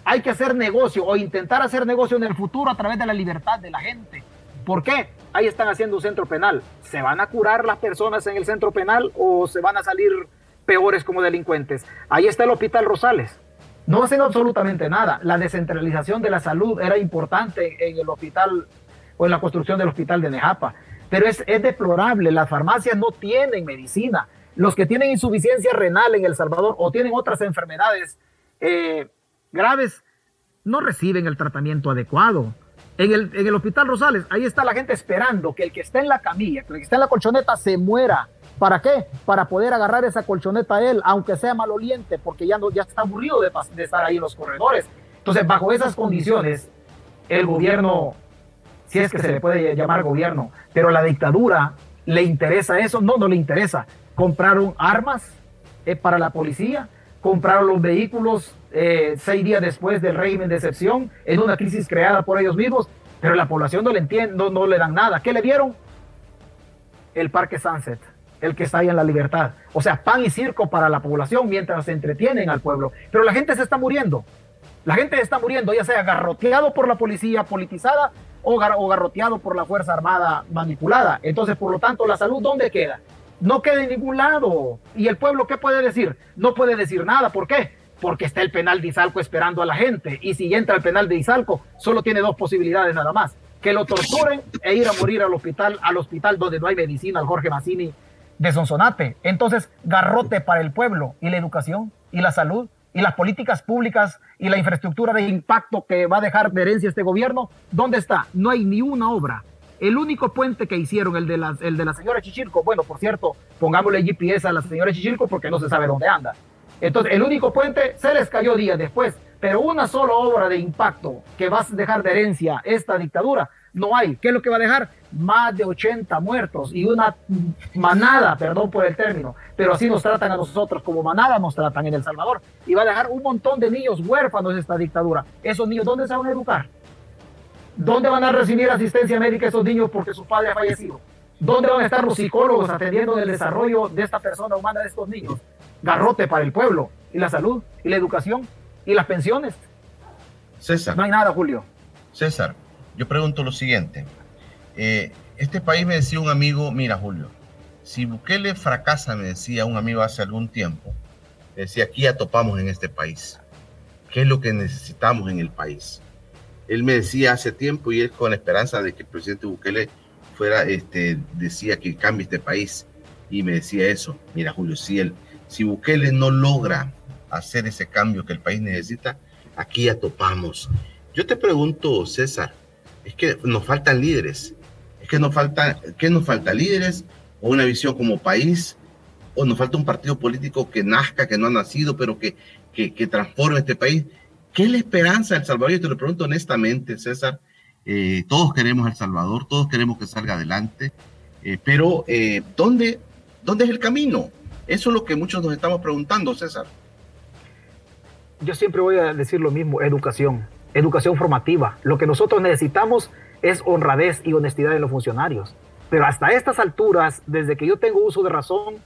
Hay que hacer negocio o intentar hacer negocio en el futuro a través de la libertad de la gente. ¿Por qué? Ahí están haciendo un centro penal. ¿Se van a curar las personas en el centro penal o se van a salir peores como delincuentes? Ahí está el Hospital Rosales. No hacen absolutamente nada. La descentralización de la salud era importante en el Hospital o en la construcción del hospital de Nejapa. Pero es, es deplorable, las farmacias no tienen medicina. Los que tienen insuficiencia renal en El Salvador o tienen otras enfermedades eh, graves no reciben el tratamiento adecuado. En el, en el Hospital Rosales, ahí está la gente esperando que el que está en la camilla, que el que está en la colchoneta se muera. ¿Para qué? Para poder agarrar esa colchoneta a él, aunque sea maloliente, porque ya, no, ya está aburrido de, estar ahí en los corredores. Entonces, bajo esas condiciones, el gobierno si es que se le puede llamar gobierno, pero la dictadura le interesa eso, no, no le interesa. Compraron armas eh, para la policía, compraron los vehículos eh, seis días después del régimen de excepción, en una crisis creada por ellos mismos, pero la población no le entiende, no, no le dan nada. ¿Qué le vieron? El Parque Sunset, el que está ahí en la libertad. O sea, pan y circo para la población mientras se entretienen al pueblo. Pero la gente se está muriendo. La gente está muriendo, ya sea garroteado por la policía politizada o, garroteado por la Fuerza Armada manipulada. Entonces, por lo tanto, la salud, ¿dónde queda? No queda en ningún lado. ¿Y el pueblo qué puede decir? No puede decir nada. ¿Por qué? Porque está el penal de Izalco esperando a la gente. Y si entra al penal de Izalco, solo tiene dos posibilidades nada más. Que lo torturen e ir a morir al hospital, al hospital donde no hay medicina, al Jorge Mazzini de Sonsonate. Entonces, garrote para el pueblo y la educación y la salud y las políticas públicas y la infraestructura de impacto que va a dejar de herencia este gobierno, ¿dónde está? No hay ni una obra. El único puente que hicieron, el de la, el de la señora Chichilco, bueno, por cierto, pongámosle GPS a la señora Chichilco porque no se sabe dónde anda. Entonces, el único puente se les cayó días después, pero una sola obra de impacto que va a dejar de herencia esta dictadura, no hay. ¿Qué es lo que va a dejar? Más de 80 muertos y una manada, perdón por el término, pero así nos tratan a nosotros, como manada nos tratan en El Salvador. Y va a dejar un montón de niños huérfanos esta dictadura. Esos niños, ¿dónde se van a educar? ¿Dónde van a recibir asistencia médica esos niños porque su padre ha fallecido? ¿Dónde van a estar los psicólogos atendiendo el desarrollo de esta persona humana, de estos niños? Garrote para el pueblo, y la salud, y la educación, y las pensiones. César. No hay nada, Julio. César, yo pregunto lo siguiente. Eh, este país me decía un amigo, mira Julio, si Bukele fracasa, me decía un amigo hace algún tiempo, decía, aquí ya topamos en este país. ¿Qué es lo que necesitamos en el país? Él me decía hace tiempo y él con la esperanza de que el presidente Bukele fuera, este, decía que cambie este país. Y me decía eso, mira Julio, si, él, si Bukele no logra hacer ese cambio que el país necesita, aquí ya topamos. Yo te pregunto, César, es que nos faltan líderes, es que nos falta, ¿qué nos falta? ¿Líderes o una visión como país? ¿O nos falta un partido político que nazca, que no ha nacido, pero que, que, transforme este país? ¿Qué es la esperanza del Salvador? Yo te lo pregunto honestamente, César. Eh, todos queremos El Salvador, todos queremos que salga adelante, eh, pero eh, ¿dónde, ¿dónde es el camino? Eso es lo que muchos nos estamos preguntando, César. Yo siempre voy a decir lo mismo, educación, educación formativa. Lo que nosotros necesitamos es honradez y honestidad en los funcionarios. Pero hasta estas alturas, desde que yo tengo uso de razón,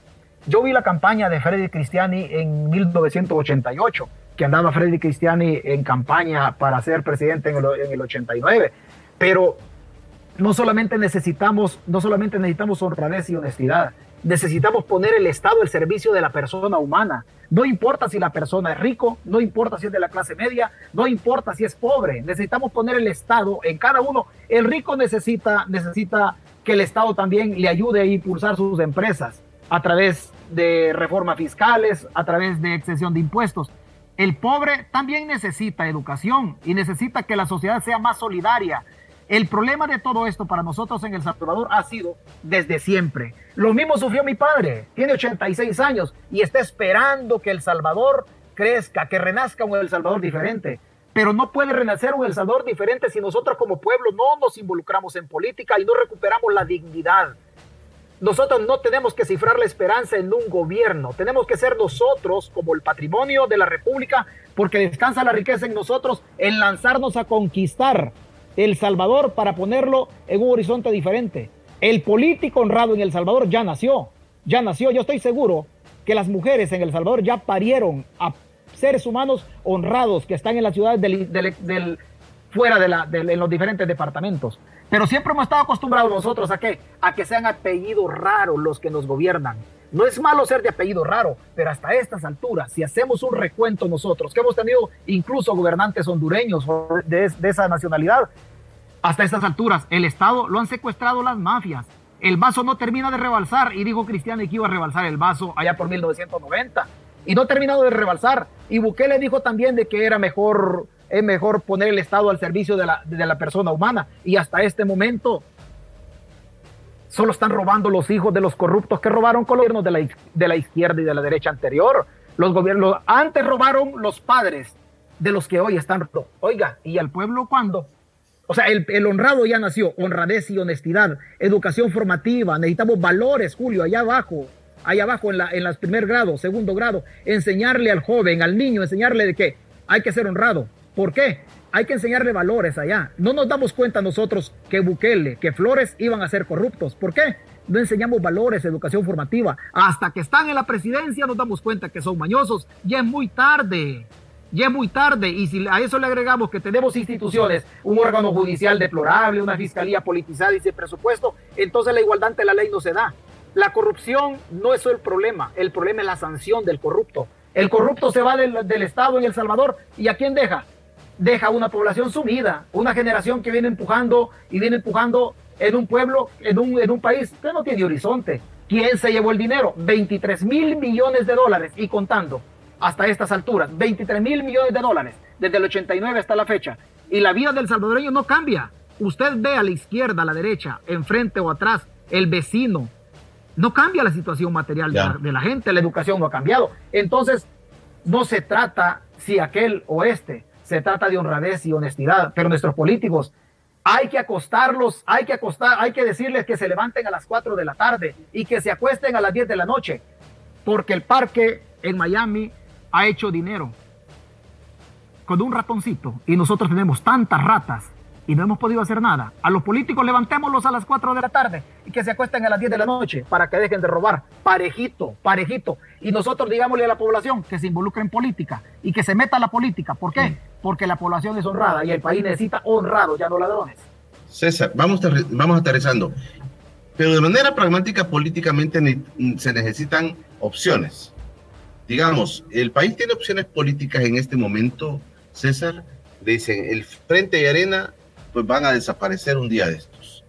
yo vi la campaña de Freddy Cristiani en 1988 que andaba Freddy Cristiani en campaña para ser presidente en el, 89. Pero no solamente necesitamos, no solamente necesitamos honradez y honestidad, necesitamos poner el Estado al servicio de la persona humana. No importa si la persona es rico, no importa si es de la clase media, no importa si es pobre. Necesitamos poner el Estado en cada uno. El rico necesita, necesita que el Estado también le ayude a impulsar sus empresas a través de reformas fiscales, a través de exención de impuestos. El pobre también necesita educación y necesita que la sociedad sea más solidaria. El problema de todo esto para nosotros en El Salvador ha sido desde siempre. Lo mismo sufrió mi padre, tiene 86 años y está esperando que El Salvador crezca, que renazca un El Salvador diferente. Pero no puede renacer un El Salvador diferente si nosotros como pueblo no nos involucramos en política y no recuperamos la dignidad. Nosotros no tenemos que cifrar la esperanza en un gobierno, tenemos que ser nosotros como el patrimonio de la República, porque descansa la riqueza en nosotros, en lanzarnos a conquistar El Salvador para ponerlo en un horizonte diferente. El político honrado en El Salvador ya nació, ya nació, yo estoy seguro que las mujeres en El Salvador ya parieron a seres humanos honrados que están en las ciudades del, fuera de, la, en los diferentes departamentos. Pero siempre hemos estado acostumbrados nosotros a qué? A que sean apellidos raros los que nos gobiernan. No es malo ser de apellido raro, pero hasta estas alturas, si hacemos un recuento nosotros, que hemos tenido incluso gobernantes hondureños de esa nacionalidad, hasta estas alturas, el Estado lo han secuestrado las mafias. El vaso no termina de rebalsar y dijo Cristiano que iba a rebalsar el vaso allá por 1990 y no ha terminado de rebalsar. Y Bukele dijo también de que era mejor es mejor poner el Estado al servicio de la, de la persona humana. Y hasta este momento solo están robando los hijos de los corruptos que robaron con gobiernos de la, de la izquierda y de la derecha anterior. Los gobiernos antes robaron los padres de los que hoy están. Oiga, ¿y al pueblo cuándo? O sea, el, honrado ya nació, honradez y honestidad, educación formativa, necesitamos valores, Julio, allá abajo, allá abajo en, la, los primer grado, segundo grado, enseñarle al joven, al niño, enseñarle de que hay que ser honrado, ¿Por qué? Hay que enseñarle valores allá. No nos damos cuenta nosotros que Bukele, que Flores iban a ser corruptos. ¿Por qué? No enseñamos valores, educación formativa. Hasta que están en la presidencia nos damos cuenta que son mañosos. Ya es muy tarde. Ya es muy tarde. Y si a eso le agregamos que tenemos instituciones, un órgano judicial deplorable, una fiscalía politizada y sin presupuesto, entonces la igualdad ante la ley no se da. La corrupción no es el problema. El problema es la sanción del corrupto. El corrupto se va del, del Estado en El Salvador. ¿Y a quién deja? deja una población sumida, una generación que viene empujando y viene empujando en un pueblo, en un, en un país que no tiene horizonte. ¿Quién se llevó el dinero? 23 mil millones de dólares y contando hasta estas alturas, 23 mil millones de dólares desde el 89 hasta la fecha. Y la vida del salvadoreño no cambia. Usted ve a la izquierda, a la derecha, enfrente o atrás, el vecino. No cambia la situación material de la, de la gente, la educación no ha cambiado. Entonces, no se trata si aquel o este se trata de honradez y honestidad, pero nuestros políticos hay que acostarlos, hay que acostar, hay que decirles que se levanten a las 4 de la tarde y que se acuesten a las 10 de la noche, porque el parque en Miami ha hecho dinero con un ratoncito y nosotros tenemos tantas ratas y no hemos podido hacer nada. A los políticos levantémoslos a las 4 de la tarde y que se acuesten a las 10 de la noche para que dejen de robar. Parejito, parejito. Y nosotros digámosle a la población que se involucre en política y que se meta a la política. ¿Por qué? Porque la población es honrada y el país necesita honrados, ya no ladrones. César, vamos, vamos aterrizando. Pero de manera pragmática, políticamente se necesitan opciones. Digamos, el país tiene opciones políticas en este momento, César. Dicen, el Frente de Arena pues van a desaparecer un día de estos.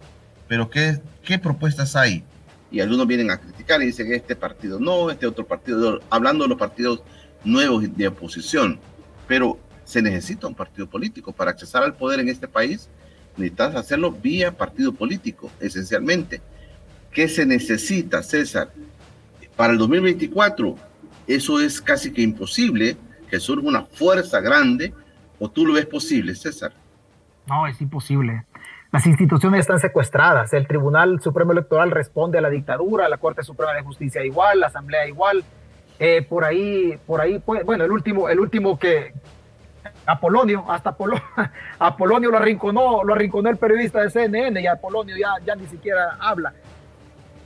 Pero ¿qué, qué propuestas hay? Y algunos vienen a criticar y dicen este partido no, este otro partido, hablando de los partidos nuevos de oposición. Pero se necesita un partido político para accesar al poder en este país. Necesitas hacerlo vía partido político, esencialmente. ¿Qué se necesita, César? Para el 2024, eso es casi que imposible, que surja una fuerza grande, o tú lo ves posible, César. No, es imposible. Las instituciones están secuestradas. El Tribunal Supremo Electoral responde a la dictadura, la Corte Suprema de Justicia igual, la Asamblea igual. Eh, por ahí, por ahí, pues, bueno, el último, el último que Apolonio, hasta Apolonio, Apolonio lo arrinconó, lo arrinconó el periodista de CNN y Apolonio ya, ya ni siquiera habla.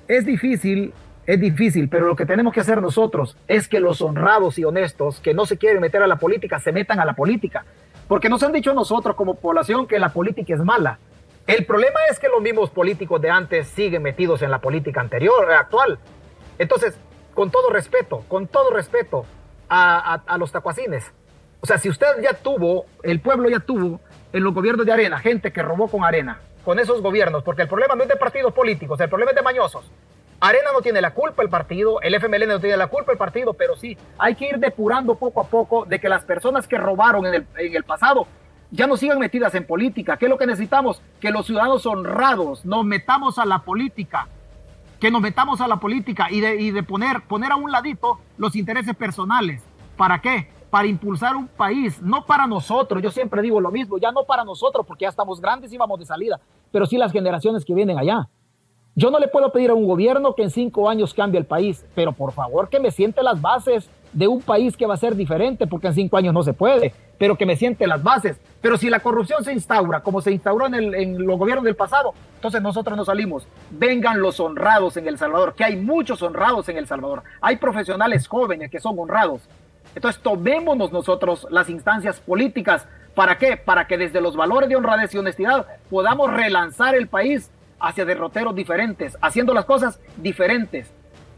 Es difícil, es difícil, pero lo que tenemos que hacer nosotros es que los honrados y honestos que no se quieren meter a la política se metan a la política. Porque nos han dicho nosotros como población que la política es mala. El problema es que los mismos políticos de antes siguen metidos en la política anterior, eh, actual. Entonces, con todo respeto, con todo respeto a, a, los tacuacines. O sea, si usted ya tuvo, el pueblo ya tuvo en los gobiernos de arena, gente que robó con arena, con esos gobiernos, porque el problema no es de partidos políticos, el problema es de mañosos. Arena no tiene la culpa el partido, el FMLN no tiene la culpa el partido, pero sí, hay que ir depurando poco a poco de que las personas que robaron en el, pasado ya no sigan metidas en política. ¿Qué es lo que necesitamos? Que los ciudadanos honrados nos metamos a la política, que nos metamos a la política y de, y de poner, poner a un ladito los intereses personales. ¿Para qué? Para impulsar un país, no para nosotros. Yo siempre digo lo mismo, ya no para nosotros porque ya estamos grandes y vamos de salida, pero sí las generaciones que vienen allá. Yo no le puedo pedir a un gobierno que en cinco años cambie el país, pero por favor que me siente las bases de un país que va a ser diferente, porque en cinco años no se puede, pero que me siente las bases. Pero si la corrupción se instaura como se instauró en, los gobiernos del pasado, entonces nosotros no salimos. Vengan los honrados en El Salvador, que hay muchos honrados en El Salvador. Hay profesionales jóvenes que son honrados. Entonces tomémonos nosotros las instancias políticas. ¿Para qué? Para que desde los valores de honradez y honestidad podamos relanzar el país hacia derroteros diferentes, haciendo las cosas diferentes.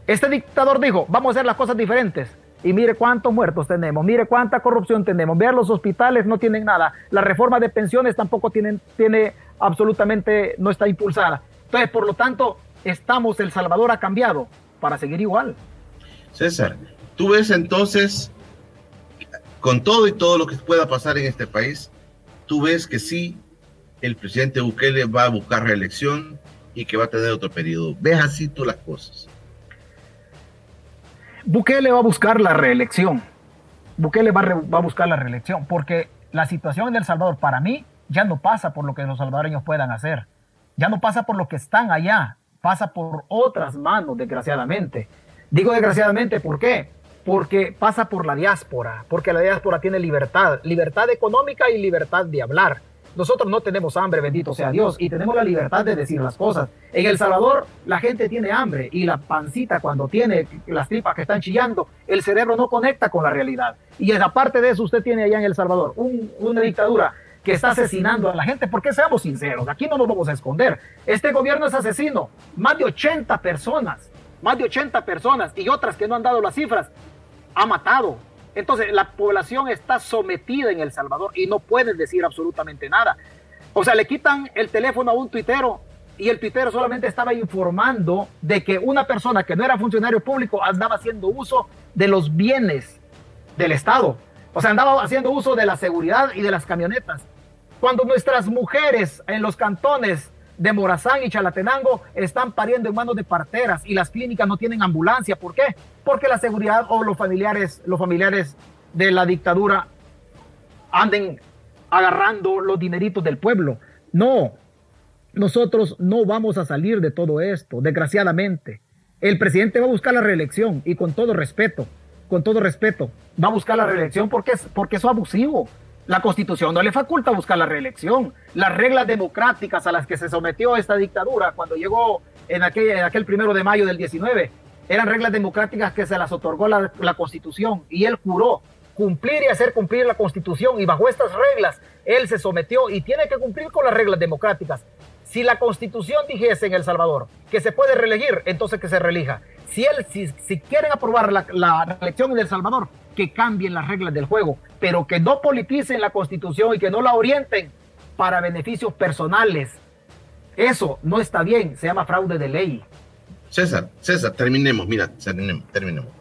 Este dictador dijo, vamos a hacer las cosas diferentes. Y mire cuántos muertos tenemos, mire cuánta corrupción tenemos. Vean los hospitales, no tienen nada. La reforma de pensiones tampoco tienen, tiene absolutamente, no está impulsada. Entonces, por lo tanto, estamos, El Salvador ha cambiado para seguir igual. César, tú ves entonces, con todo y todo lo que pueda pasar en este país, tú ves que sí el presidente Bukele va a buscar reelección y que va a tener otro periodo. ¿Ves así tú las cosas? Bukele va a buscar la reelección. Bukele va a, buscar la reelección porque la situación en El Salvador para mí ya no pasa por lo que los salvadoreños puedan hacer. Ya no pasa por lo que están allá, pasa por otras manos, desgraciadamente. Digo desgraciadamente, ¿por qué? Porque pasa por la diáspora, porque la diáspora tiene libertad, libertad económica y libertad de hablar. Nosotros no tenemos hambre, bendito sea Dios, y tenemos la libertad de decir las cosas. En El Salvador la gente tiene hambre y la pancita cuando tiene las tripas que están chillando, el cerebro no conecta con la realidad. Y aparte de eso, usted tiene allá en El Salvador una dictadura que está asesinando a la gente, porque seamos sinceros, aquí no nos vamos a esconder. Este gobierno es asesino, más de 80 personas, más de 80 personas y otras que no han dado las cifras, ha matado, entonces, la población está sometida en El Salvador y no pueden decir absolutamente nada. O sea, le quitan el teléfono a un tuitero y el tuitero solamente estaba informando de que una persona que no era funcionario público andaba haciendo uso de los bienes del Estado. O sea, andaba haciendo uso de la seguridad y de las camionetas. Cuando nuestras mujeres en los cantones de Morazán y Chalatenango están pariendo en manos de parteras y las clínicas no tienen ambulancia. ¿Por qué? Porque la seguridad o los familiares, los familiares de la dictadura anden agarrando los dineritos del pueblo. No, nosotros no vamos a salir de todo esto, desgraciadamente. El presidente va a buscar la reelección y con todo respeto, con todo respeto, va a buscar la reelección porque es, porque es abusivo. La constitución no le faculta buscar la reelección. Las reglas democráticas a las que se sometió esta dictadura cuando llegó en aquel, en primero de mayo del 19 eran reglas democráticas que se las otorgó la, constitución y él juró cumplir y hacer cumplir la constitución y bajo estas reglas él se sometió y tiene que cumplir con las reglas democráticas. Si la constitución dijese en El Salvador que se puede reelegir, entonces que se reelija. Si, él, si, quieren aprobar la, la en El Salvador, que cambien las reglas del juego, pero que no politicen la constitución y que no la orienten para beneficios personales. Eso no está bien, se llama fraude de ley. César, César, terminemos, mira, terminemos, terminemos.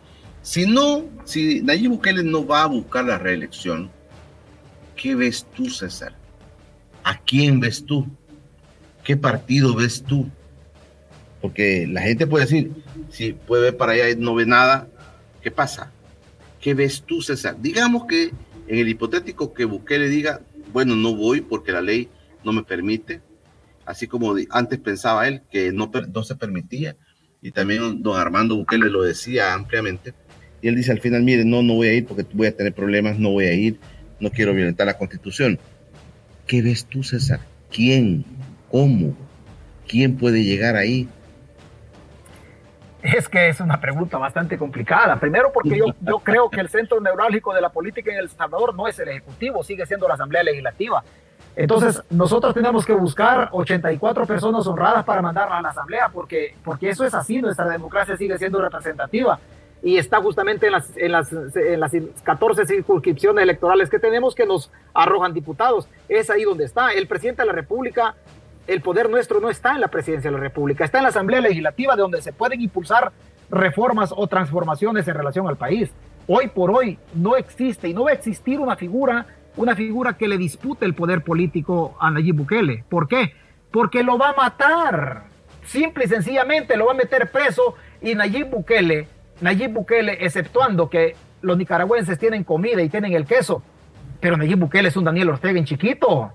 Si no, si Nayib Bukele no va a buscar la reelección, ¿qué ves tú, César? ¿A quién ves tú? ¿Qué partido ves tú? Porque la gente puede decir, si puede ver para allá y no ve nada, ¿qué pasa? ¿Qué ves tú, César? Digamos que en el hipotético que Bukele diga, bueno, no voy porque la ley no me permite, así como antes pensaba él que no, se permitía, y también don Armando Bukele lo decía ampliamente, y él dice al final, mire, no, no voy a ir porque voy a tener problemas, no voy a ir, no quiero violentar la constitución. ¿Qué ves tú, César? ¿Quién? ¿Cómo? ¿Quién puede llegar ahí? Es que es una pregunta bastante complicada. Primero porque yo, creo que el centro neurálgico de la política en El Salvador no es el Ejecutivo, sigue siendo la Asamblea Legislativa. Entonces, nosotros tenemos que buscar 84 personas honradas para mandarla a la Asamblea, porque, porque eso es así, nuestra democracia sigue siendo representativa y está justamente en las, en, las, en las 14 circunscripciones electorales que tenemos que nos arrojan diputados. Es ahí donde está. El presidente de la República, el poder nuestro no está en la presidencia de la República, está en la Asamblea Legislativa de donde se pueden impulsar reformas o transformaciones en relación al país. Hoy por hoy no existe y no va a existir una figura, una figura que le dispute el poder político a Nayib Bukele. ¿Por qué? Porque lo va a matar. Simple y sencillamente lo va a meter preso y Nayib Bukele Nayib Bukele, exceptuando que los nicaragüenses tienen comida y tienen el queso, pero Nayib Bukele es un Daniel Ortega en chiquito.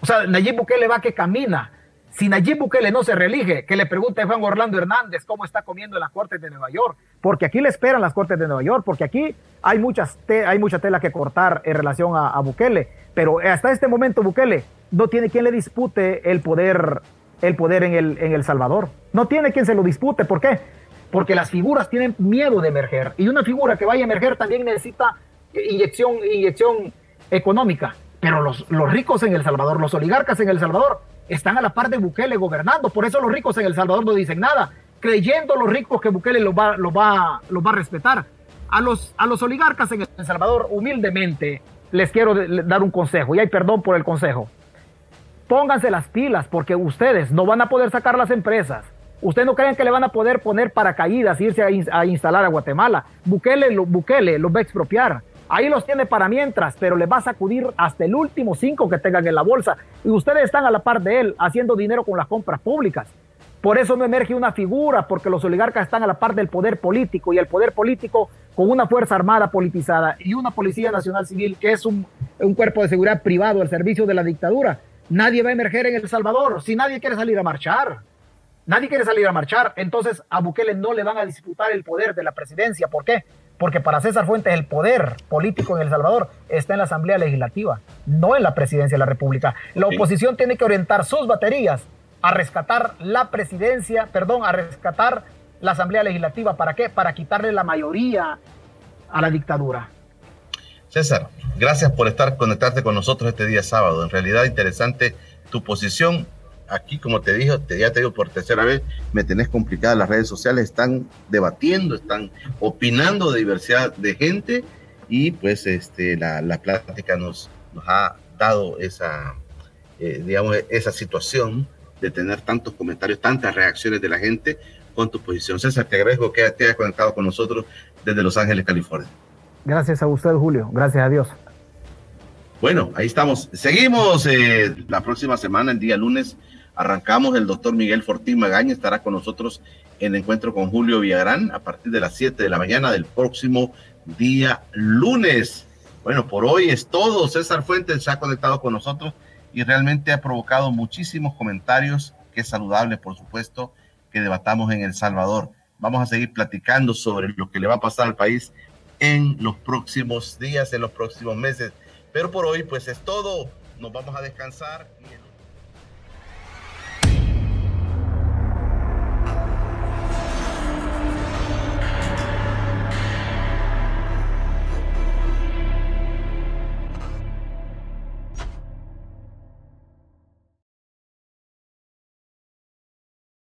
O sea, Nayib Bukele va que camina. Si Nayib Bukele no se reelige, que le pregunte a Juan Orlando Hernández cómo está comiendo en las Cortes de Nueva York, porque aquí le esperan las Cortes de Nueva York, porque aquí hay, muchas hay mucha tela que cortar en relación a, Bukele, pero hasta este momento Bukele no tiene quien le dispute el poder, el poder en, el, en El Salvador. No tiene quien se lo dispute, ¿por qué? porque las figuras tienen miedo de emerger y una figura que vaya a emerger también necesita inyección, inyección económica. Pero los, los ricos en El Salvador, los oligarcas en El Salvador, están a la par de Bukele gobernando. Por eso los ricos en El Salvador no dicen nada, creyendo los ricos que Bukele los va, lo va, lo va a respetar. A los, a los oligarcas en El Salvador, humildemente, les quiero dar un consejo, y hay perdón por el consejo. Pónganse las pilas porque ustedes no van a poder sacar las empresas ¿Ustedes no creen que le van a poder poner paracaídas, irse a, instalar a Guatemala? Bukele, lo, Bukele los va a expropiar. Ahí los tiene para mientras, pero le va a sacudir hasta el último cinco que tengan en la bolsa. Y ustedes están a la par de él, haciendo dinero con las compras públicas. Por eso no emerge una figura, porque los oligarcas están a la par del poder político y el poder político con una fuerza armada politizada y una policía nacional civil que es un, un cuerpo de seguridad privado al servicio de la dictadura. Nadie va a emerger en El Salvador si nadie quiere salir a marchar. Nadie quiere salir a marchar, entonces a Bukele no le van a disputar el poder de la presidencia. ¿Por qué? Porque para César Fuentes el poder político en El Salvador está en la Asamblea Legislativa, no en la presidencia de la República. La oposición tiene que orientar sus baterías a rescatar la presidencia, perdón, a rescatar la Asamblea Legislativa. ¿Para qué? Para quitarle la mayoría a la dictadura. César, gracias por estar conectarte con nosotros este día sábado. En realidad interesante tu posición aquí, como te dije, te, ya te digo por tercera vez, me tenés complicada. Las redes sociales están debatiendo, están opinando de diversidad de gente y pues este, la, la plática nos, nos ha dado esa, eh, digamos, esa situación de tener tantos comentarios, tantas reacciones de la gente con tu posición. César, te agradezco que te hayas conectado con nosotros desde Los Ángeles, California. Gracias a usted, Julio. Gracias a Dios. Bueno, ahí estamos. Seguimos eh, la próxima semana, el día lunes, Arrancamos, el doctor Miguel Fortín Magaña estará con nosotros en encuentro con Julio Villagrán a partir de las 7 de la mañana del próximo día lunes. Bueno, por hoy es todo. César Fuentes se ha conectado con nosotros y realmente ha provocado muchísimos comentarios, que es saludable, por supuesto, que debatamos en El Salvador. Vamos a seguir platicando sobre lo que le va a pasar al país en los próximos días, en los próximos meses. Pero por hoy, pues es todo. Nos vamos a descansar.